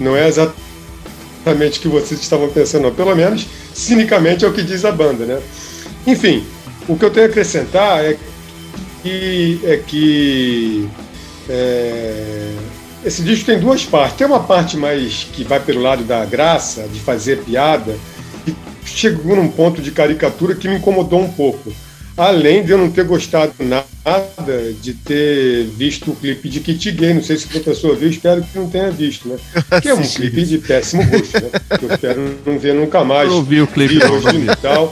Não é exatamente o que vocês estavam pensando, não. Pelo menos, cinicamente, é o que diz a banda, né? Enfim, o que eu tenho a acrescentar é que, é que é, esse disco tem duas partes. Tem uma parte mais que vai pelo lado da graça, de fazer piada, e chegou num ponto de caricatura que me incomodou um pouco. Além de eu não ter gostado nada de ter visto o clipe de Kit Gay, não sei se o professor viu, espero que não tenha visto, né? Que é um clipe de péssimo gosto, né? Que eu espero não ver nunca mais. Eu vi o clipe hoje e tal.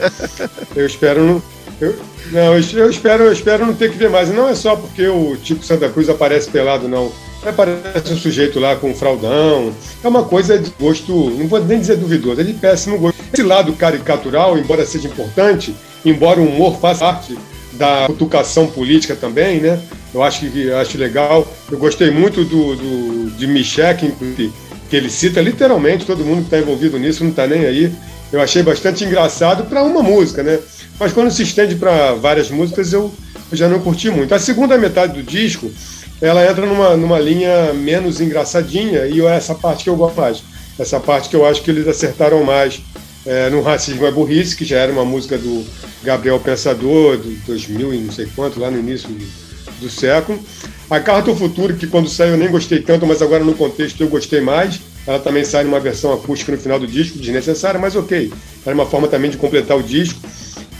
Eu espero não. Eu, não, eu espero, eu espero não ter que ver mais. Não é só porque o Tipo Santa Cruz aparece pelado, não. Aparece um sujeito lá com um fraldão. É uma coisa de gosto, não vou nem dizer duvidoso, é de péssimo gosto. Esse lado caricatural, embora seja importante, embora o humor faça parte da cutucação política também, né? Eu acho que acho legal. Eu gostei muito do, do de Michel, que, que ele cita literalmente, todo mundo que está envolvido nisso não está nem aí. Eu achei bastante engraçado para uma música, né? Mas quando se estende para várias músicas, eu, eu, já não curti muito. A segunda metade do disco, ela entra numa, numa linha menos engraçadinha, e é essa parte que eu gosto mais. Essa parte que eu acho que eles acertaram mais é, no Racismo é Burrice, que já era uma música do Gabriel Pensador, de 2000 e não sei quanto, lá no início do, do século. A Carta ao Futuro, que quando saiu eu nem gostei tanto, mas agora no contexto eu gostei mais. Ela também sai numa versão acústica no final do disco, desnecessária, mas ok. Era uma forma também de completar o disco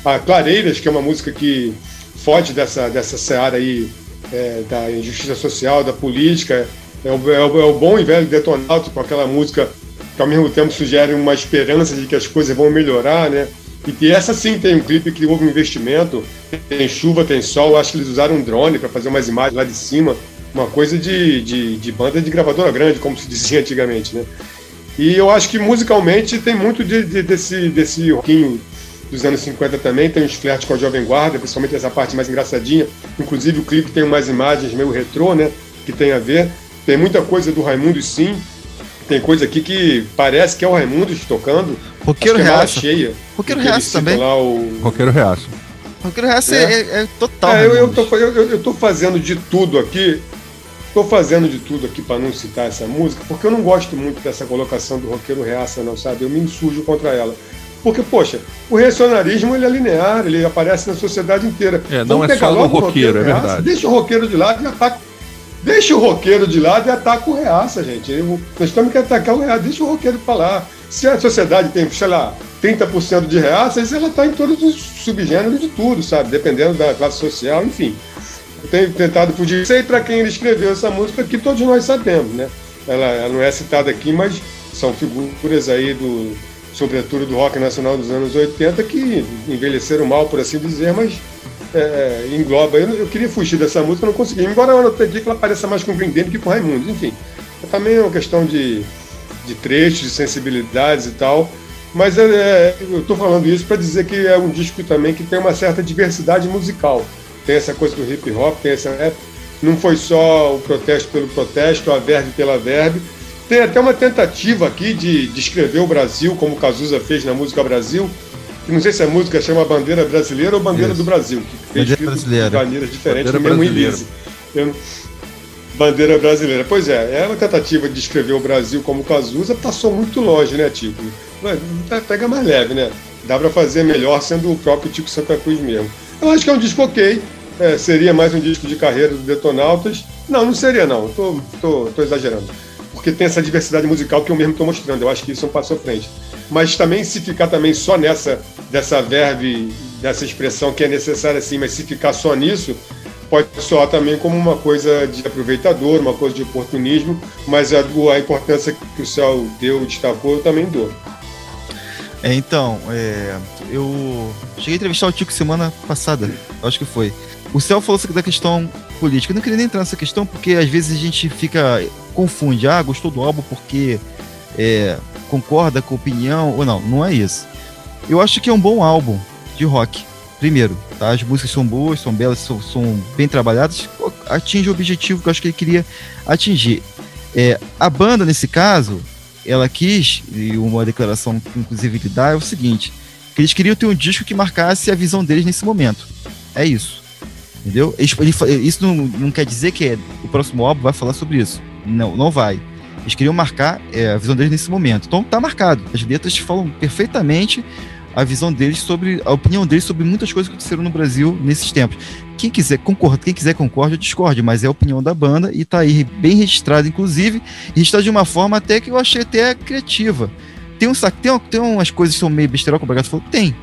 a Clareiras, que é uma música que foge dessa, dessa seara aí é, da injustiça social, da política. É o, é o, é o bom e velho Detonauto, com aquela música que ao mesmo tempo sugere uma esperança de que as coisas vão melhorar, né? E essa sim tem um clipe que houve um investimento, tem chuva, tem sol, acho que eles usaram um drone para fazer umas imagens lá de cima, uma coisa de, de, de, banda de gravadora grande, como se dizia antigamente, né? E eu acho que musicalmente tem muito de, de, desse, desse rockinho dos anos 50 também, tem uns flertes com a Jovem Guarda, principalmente essa parte mais engraçadinha. Inclusive o clipe tem umas imagens meio retrô, né? Que tem a ver. Tem muita coisa do Raimundo, sim. Tem coisa aqui que parece que é o Raimundo tocando. Roqueiro é Reaça. cheia. Roqueiro Reaça também. Lá o... Roqueiro Reaço. Roqueiro Reaça é, é, é total. É, eu, eu, tô, eu, eu tô fazendo de tudo aqui Estou fazendo de tudo aqui para não citar essa música, porque eu não gosto muito dessa colocação do roqueiro reaça, não, sabe? Eu me insurjo contra ela. Porque, poxa, o reacionarismo ele é linear, ele aparece na sociedade inteira. É, não Vamos é só o roqueiro, é verdade. Deixa o roqueiro de lado e ataca. Deixa o roqueiro de lado e ataca o reaça, gente. Nós temos que atacar o reaça, deixa o roqueiro para lá. Se a sociedade tem, sei lá, 30% de reaças, ela está em todos os subgêneros de tudo, sabe? Dependendo da classe social, enfim. Eu tenho tentado fugir. Sei para quem ele escreveu essa música, que todos nós sabemos, né? Ela, ela não é citada aqui, mas são figuras aí do, sobretudo do rock nacional dos anos 80, que envelheceram mal, por assim dizer, mas é, é, engloba. Eu, eu, queria fugir dessa música, não consegui. Embora eu aqui que ela pareça mais com o Green que com o Raimundo. Enfim, é também é uma questão de, de trechos, de sensibilidades e tal. Mas é, é eu estou falando isso para dizer que é um disco também que tem uma certa diversidade musical. Tem essa coisa do hip hop, tem essa. É, não foi só o protesto pelo protesto, a verve pela verve, tem até uma tentativa aqui de descrever o Brasil, como Cazuza fez na música Brasil. Que não sei se a música chama Bandeira Brasileira ou Bandeira Isso. do Brasil, que tem Bandeira brasileira. de maneiras diferentes, Bandeira mesmo release. Bandeira brasileira. Pois é, é uma tentativa de descrever o Brasil como Cazuza, passou muito longe, né, Tico? Pega mais leve, né? Dá para fazer melhor sendo o próprio Tico Santa Cruz mesmo. Eu acho que é um disco ok. É, seria mais um disco de carreira do Detonautas. Não, não seria não. Tô, tô, tô exagerando porque tem essa diversidade musical que eu mesmo estou mostrando. Eu acho que isso é um passo à frente. Mas também, se ficar também só nessa, dessa verve, dessa expressão que é necessária assim, mas se ficar só nisso, pode soar também como uma coisa de aproveitador, uma coisa de oportunismo, mas a, a importância que o céu deu, destacou, eu também dou. É, então, é, eu cheguei a entrevistar o Tico semana passada, acho que foi. O Céu falou da questão política. Eu não queria nem entrar nessa questão, porque às vezes a gente fica. confunde. Ah, gostou do álbum porque é, concorda com a opinião. Ou não, não é isso. Eu acho que é um bom álbum de rock. Primeiro, tá? as músicas são boas, são belas, são, são bem trabalhadas, atinge o objetivo que eu acho que ele queria atingir. É, a banda, nesse caso, ela quis, e uma declaração que inclusive ele dá, é o seguinte: que eles queriam ter um disco que marcasse a visão deles nesse momento. É isso. Entendeu? Ele, isso não, não, quer dizer que é, o próximo álbum vai falar sobre isso. Não, não vai. Eles queriam marcar é, a visão deles nesse momento. Então tá marcado. As letras falam perfeitamente a visão deles sobre a opinião deles sobre muitas coisas que aconteceram no Brasil nesses tempos. Quem quiser concorda, quem quiser concorde ou discorde, mas é a opinião da banda e tá aí bem registrado, inclusive, está de uma forma até que eu achei até criativa. Tem um tem, tem umas coisas que são meio besteira, como o falou, tem.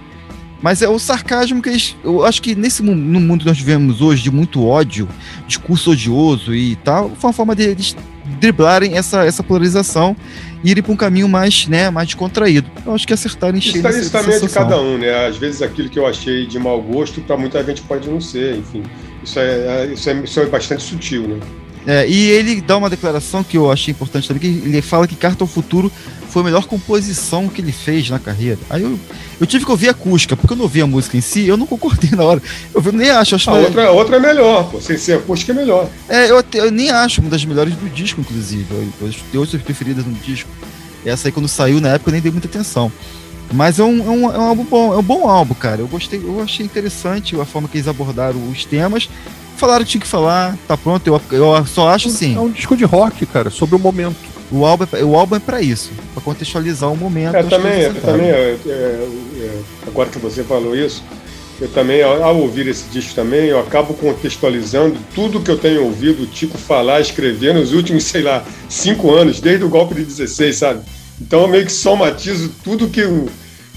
Mas é o sarcasmo que eles. Eu acho que nesse no mundo que nós vivemos hoje, de muito ódio, discurso odioso e tal, foi uma forma deles driblarem essa, essa polarização e irem para um caminho mais, né, mais contraído. Eu acho que acertaram em cheio. Isso, isso também é de cada um, né? Às vezes aquilo que eu achei de mau gosto, para muita gente pode não ser, enfim. Isso é, é, isso é, isso é bastante sutil, né? É, e ele dá uma declaração que eu achei importante também, que ele fala que Carta ao Futuro foi a melhor composição que ele fez na carreira. Aí eu, eu tive que ouvir a acústica, porque eu não ouvi a música em si, eu não concordei na hora. Eu nem acho. acho a outra, outra é melhor, pô. Sem ser acústica é melhor. É, eu, eu nem acho uma das melhores do disco, inclusive. Eu, eu tenho outras preferidas no disco. Essa aí, quando saiu na época, eu nem dei muita atenção. Mas é um, é um, é um álbum bom, é um bom álbum, cara. Eu gostei, eu achei interessante a forma que eles abordaram os temas falaram que tinha que falar, tá pronto, eu, eu só acho sim. É um disco de rock, cara, sobre o momento. O álbum, é, o álbum é para isso, para contextualizar o momento. É, também, é, também é, é, agora que você falou isso, eu também, ao ouvir esse disco também, eu acabo contextualizando tudo que eu tenho ouvido o Tico falar, escrever nos últimos, sei lá, cinco anos, desde o golpe de 16, sabe? Então eu meio que somatizo tudo que o,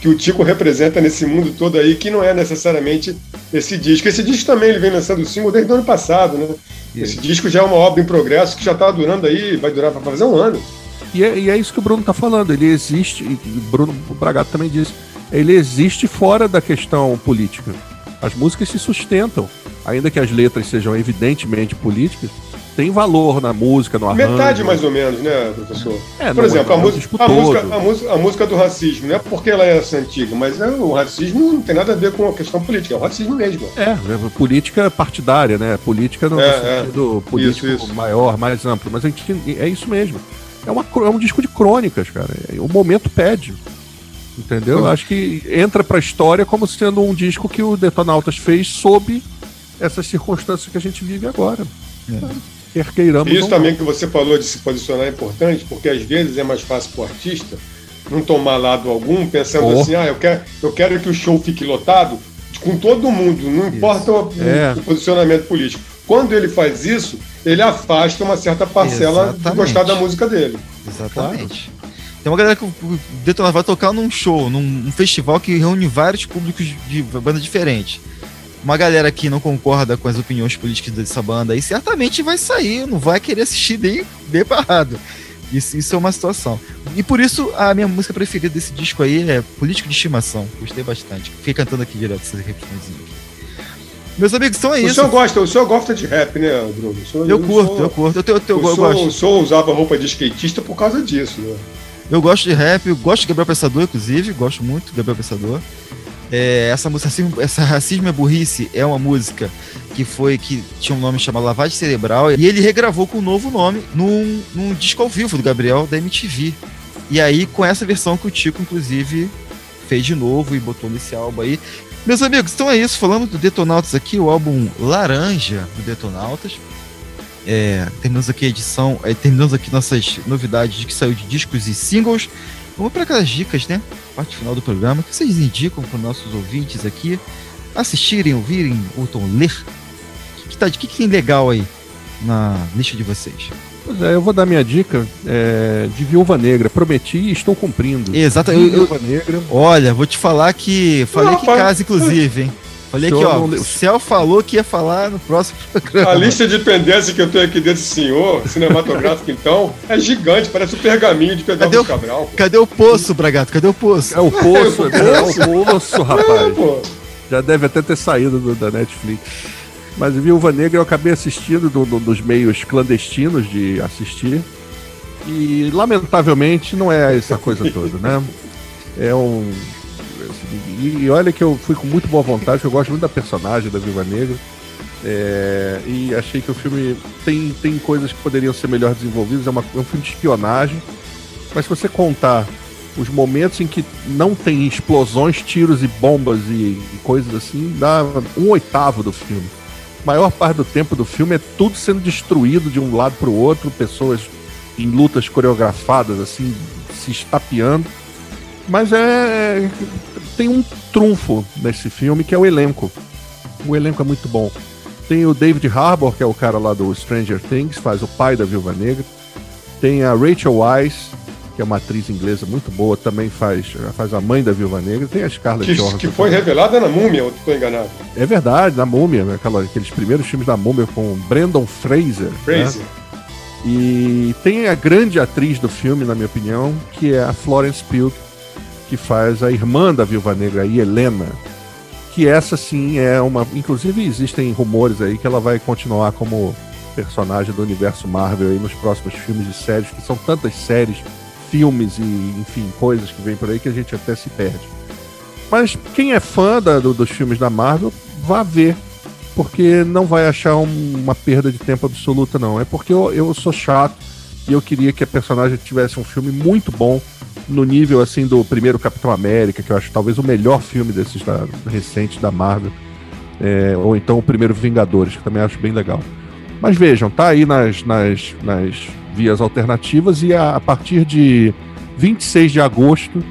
que o Tico representa nesse mundo todo aí, que não é necessariamente esse disco. Esse disco também ele vem lançando single desde o ano passado, né? Esse disco já é uma obra em progresso que já está durando aí, vai durar para fazer um ano. E é, e é, isso que o Bruno está falando. Ele existe, e o Bruno Bragato também disse, ele existe fora da questão política. As músicas se sustentam, ainda que as letras sejam evidentemente políticas, tem valor na música, no arranjo. Metade mais ou menos, né, professor? É, Por exemplo, é a, música, a, música, a, música, a, música, do racismo, não é porque ela é essa antiga, mas é, o racismo não tem nada a ver com a questão política, é o racismo mesmo. É, é política partidária, né? Política no é, sentido é. político isso, isso. maior, mais amplo, mas a gente, é isso mesmo. É, uma, é um disco de crônicas, cara. O momento pede. Entendeu? Eu acho que entra pra história como sendo um disco que o Detonautas fez sob essas circunstâncias que a gente vive agora. É quer queiramos. Isso também não. que você falou de se posicionar é importante, porque às vezes é mais fácil para o artista não tomar lado algum, pensando oh. assim, ah, eu quero, eu quero que o show fique lotado com todo mundo, não isso. importa o, é. o, posicionamento político. Quando ele faz isso, ele afasta uma certa parcela Exatamente. de gostar da música dele. Exatamente. Claro. Tem uma galera que o Detonado vai tocar num show, num festival que reúne vários públicos de banda diferentes uma galera que não concorda com as opiniões políticas dessa banda aí certamente vai sair, não vai querer assistir nem, nem parado. Isso, isso é uma situação. E por isso a minha música preferida desse disco aí é Político de Estimação. Gostei bastante. Fiquei cantando aqui direto essa refrãozinho aqui. Meus amigos, são isso. O senhor gosta, o senhor gosta de rap, né, Bruno? Senhor, eu, curto, sou, eu curto. Eu, tenho, eu, tenho, eu, eu gosto. O senhor usava roupa de skatista por causa disso, né? Eu gosto de rap, eu gosto de Gabriel Pensador, inclusive, gosto muito de Gabriel Pensador. É, essa música, essa Racismo é Burrice, é uma música que foi que tinha um nome chamado Lavagem Cerebral e ele regravou com um novo nome num, num disco ao vivo do Gabriel da MTV. E aí, com essa versão que o Tico, inclusive, fez de novo e botou nesse álbum aí. Meus amigos, então é isso. Falamos do Detonautas aqui, o álbum Laranja do Detonautas. É, terminamos aqui a edição, é, terminamos aqui nossas novidades de que saiu de discos e singles. Vamos para aquelas dicas, né? Parte final do programa, que vocês indicam para os nossos ouvintes aqui assistirem, ouvirem, ou então ler. O que, tá, que, que tem legal aí na lista de vocês? Pois é, eu vou dar minha dica é, de Viúva Negra. Prometi e estou cumprindo. Exato. Eu, eu, Viúva Negra. olha, vou te falar que. Falei Não, que casa, inclusive, hein? Falei Senhor que, ó, não o Céu falou que ia falar no próximo programa. A lista de pendências que eu tenho aqui desse senhor, cinematográfico então, é gigante, parece o pergaminho de Pedro Cadê o- Cabral. pô. Cadê o poço, Bragato? Cadê o poço? É o poço, É o é Poço. o poço, É, rapaz. pô. Já deve até ter saído do- da Netflix. Mas Viúva Negra eu acabei assistindo do- do- dos meios clandestinos de assistir. E lamentavelmente não é essa coisa toda, né? É um. E, e olha que eu fui com muito boa vontade, eu gosto muito da personagem da Viúva Negra. É, e achei que o filme tem, tem coisas que poderiam ser melhor desenvolvidas. É, uma- é um filme de espionagem. Mas se você contar os momentos em que não tem explosões, tiros e bombas e, e coisas assim, dá um oitavo do filme. A maior parte do tempo do filme é tudo sendo destruído de um lado para o outro, pessoas em lutas coreografadas, assim, se estapeando. Mas é. Tem um trunfo nesse filme que é o elenco. O elenco é muito bom. Tem o David Harbour, que é o cara lá do Stranger Things, faz o pai da Viúva Negra. Tem a Rachel Weisz, que é uma atriz inglesa muito boa, também faz, faz a mãe da Viúva Negra. Tem a Scarlett Que, Johansson. que foi também. revelada na múmia, eu estou enganado. É verdade, na Múmia, né? aquela, aqueles primeiros filmes da Múmia com Brandon Fraser. né? Crazy. E tem a grande atriz do filme, na minha opinião, que é a Florence Pugh, que faz a irmã da Viúva Negra, a Helena. Que essa sim é uma. Inclusive existem rumores aí que ela vai continuar como personagem do universo Marvel aí nos próximos filmes e séries, que são tantas séries, filmes e, enfim, coisas que vêm por aí que a gente até se perde. Mas quem é fã da- do- dos filmes da Marvel, vá ver porque não vai achar um- uma perda de tempo absoluta, não. É porque eu, eu sou chato e eu queria que a personagem tivesse um filme muito bom no nível assim do primeiro Capitão América, que eu acho talvez o melhor filme desses da, recentes da Marvel. É, ou então o primeiro Vingadores, que também acho bem legal. Mas vejam, tá aí nas, nas, nas vias alternativas e a, a partir de 26 de agosto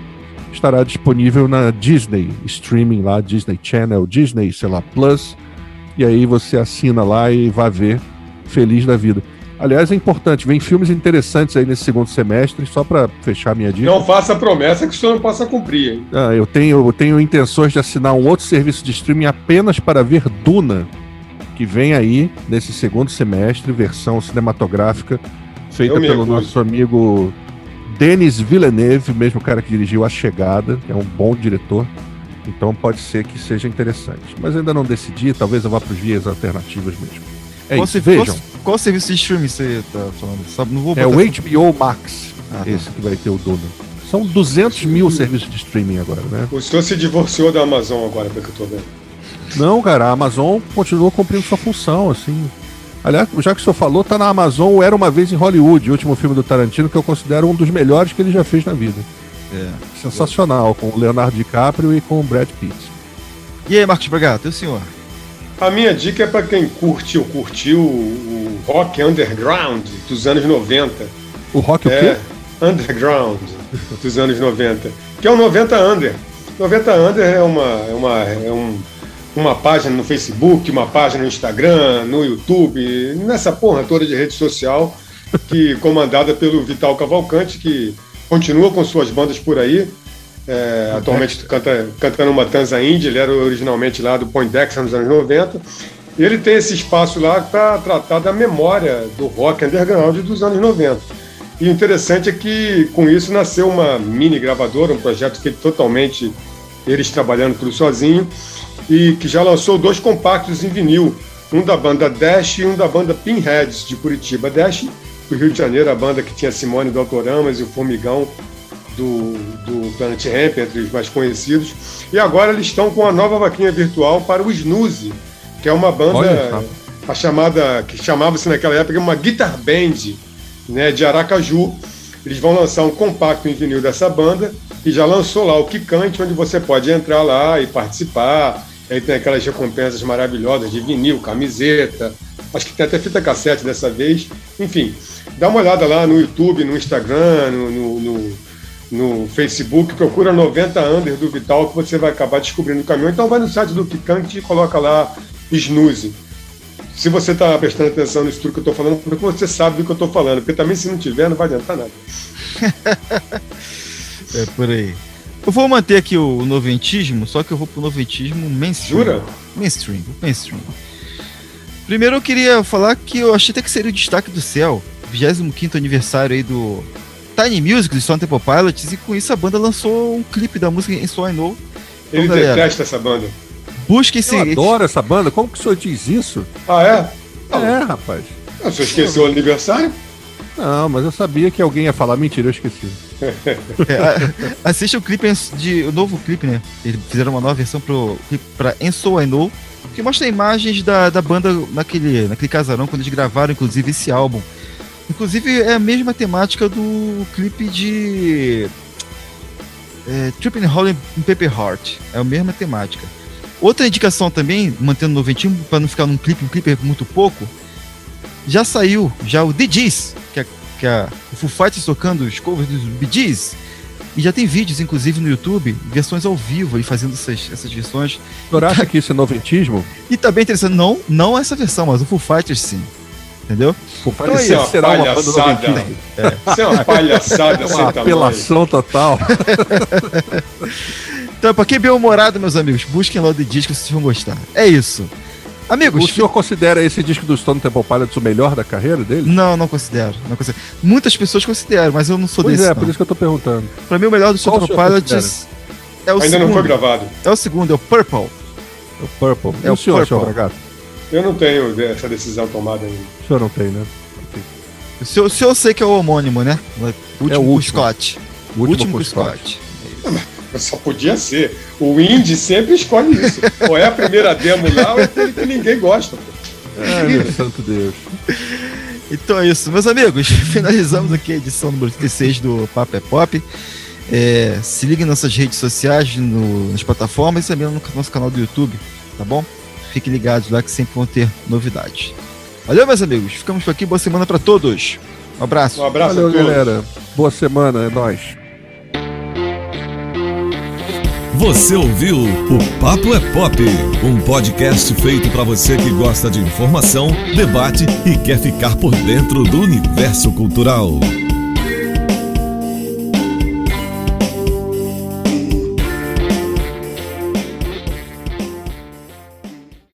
estará disponível na Disney, streaming lá, Disney Channel, Disney, sei lá, Plus. E aí você assina lá e vai ver feliz da vida. Aliás, é importante, vem filmes interessantes aí nesse segundo semestre, só para fechar minha dica. Não faça promessa que o senhor não possa cumprir, hein? Ah, eu, tenho, eu tenho intenções de assinar um outro serviço de streaming apenas para ver Duna, que vem aí nesse segundo semestre, versão cinematográfica, feita Eu pelo nosso amigo Denis Villeneuve, mesmo cara que dirigiu A Chegada, é um bom diretor. Então pode ser que seja interessante. Mas ainda não decidi, talvez eu vá para os vias alternativas mesmo. É qual, isso, servi- vejam. qual- qual serviço de streaming você tá falando? Sabe, não vou É o HBO Max, Ah, tá. esse que vai ter o Duna. São 200 mil serviços de streaming agora, né? O senhor se divorciou da Amazon agora, pelo que eu tô vendo. Não, cara, a Amazon continua cumprindo sua função, assim. Aliás, já que o senhor falou, tá na Amazon Era Uma Vez em Hollywood, o último filme do Tarantino, que eu considero um dos melhores que ele já fez na vida. É. Sensacional, com o Leonardo DiCaprio e com o Brad Pitt. E aí, Marcos Bragato, e o senhor? A minha dica é para quem curte ou curtiu o rock underground dos anos 90. O Rock o É, quê? underground dos anos 90, que é o 90 Under. 90 Under é uma, é uma, é um, uma página no Facebook, uma página no Instagram, no YouTube, nessa porra toda de rede social, que comandada pelo Vital Cavalcante, que continua com suas bandas por aí. É, atualmente canta, canta no Matanza Indie, ele era originalmente lá do Poindexter nos anos 90. E ele tem esse espaço lá para tratar da memória do rock underground dos anos 90. E o interessante é que com isso nasceu uma mini gravadora, um projeto feito totalmente eles trabalhando tudo sozinho, e que já lançou dois compactos em vinil, um da banda Dash e um da banda Pinheads de Curitiba. Dash, do Rio de Janeiro, a banda que tinha Simone do Autoramas e o Formigão do, do Planet Ramp, entre os mais conhecidos. E agora eles estão com a nova vaquinha virtual para o Snooze, que é uma banda só. a chamada que chamava-se naquela época uma guitar band, né, de Aracaju. Eles vão lançar um compacto em vinil dessa banda e já lançou lá o Kikante, onde você pode entrar lá e participar. Aí tem aquelas recompensas maravilhosas de vinil, camiseta. Acho que tem até fita cassete dessa vez. Enfim, dá uma olhada lá no YouTube, no Instagram, no, no, no- no Facebook, procura 90 Under do Vital que você vai acabar descobrindo o caminho. Então vai no site do Kikante e coloca lá Snooze. se você está prestando atenção nisso tudo que eu estou falando, porque você sabe do que eu estou falando. Porque também, se não tiver, não vai adiantar nada. é por aí. Eu vou manter aqui o noventismo, só que eu vou pro noventismo mainstream. Jura? Mainstream, mainstream. Primeiro eu queria falar que eu achei até que seria o destaque do céu. 25 aniversário aí do Tiny Music do Stone Temple Pilots e com isso a banda lançou um clipe da música em So I Know. Então, Ele galera, detesta essa banda. Busque esse. Eu adoro essa banda. Como que o senhor diz isso? Ah, é? É, rapaz. Ah, o senhor esqueceu o aniversário? Não, mas eu sabia que alguém ia falar. Mentira, eu esqueci. é, assista o clipe de. O novo clipe, né? Eles fizeram uma nova versão pro pra And So I Know. Que mostra imagens da, da banda naquele, naquele casarão, quando eles gravaram, inclusive, esse álbum. Inclusive, é a mesma temática do clipe de. É, Tripping Holly in Paper Heart. É a mesma temática. Outra indicação também, mantendo o noventinho, para não ficar num clipe, um clipe é muito pouco, já saiu já o DJs, que é, que é o Foo Fighters tocando os covers dos BGs. E já tem vídeos, inclusive, no YouTube, versões ao vivo, aí fazendo essas, essas versões. O senhor acha que isso é noventismo? E tá bem interessante. Não, não essa versão, mas o Foo Fighters sim. Entendeu? Fighters então, é será uma palhaçada. Uma é. Isso é uma palhaçada. É uma apelação total. então, pra quem é bem-humorado, meus amigos, busquem lá o disco, vocês vão gostar. É isso. Amigos. O senhor considera esse disco do Stone Temple Pilots o melhor da carreira dele? Não, não considero, não considero. Muitas pessoas consideram, mas eu não sou pois desse. é, não. por isso que eu tô perguntando. Pra mim, o melhor do Stone Temple Pilots é o Ainda segundo. não foi gravado. É o segundo, é o Purple. É o Purple. É e o, o senhor, Purple. senhor Eu não tenho essa decisão tomada ainda. O senhor não tem, né? O senhor, o senhor sei que é o homônimo, né? O último, é o último. Scott. O último, último Scott. Scott. É só podia ser. O Indy sempre escolhe isso. ou é a primeira demo lá, ou é aquele que ninguém gosta. Ai, meu santo Deus. Então é isso, meus amigos. Finalizamos aqui a edição número 36 do Papo é Pop. É, se liguem nas nossas redes sociais, no, nas plataformas e também no nosso canal do YouTube, tá bom? Fiquem ligados lá que sempre vão ter novidades. Valeu, meus amigos. Ficamos por aqui. Boa semana para todos. Um abraço. Um abraço Valeu, galera. Boa semana. É nóis. Você ouviu o Papo é Pop, um podcast feito para você que gosta de informação, debate e quer ficar por dentro do universo cultural.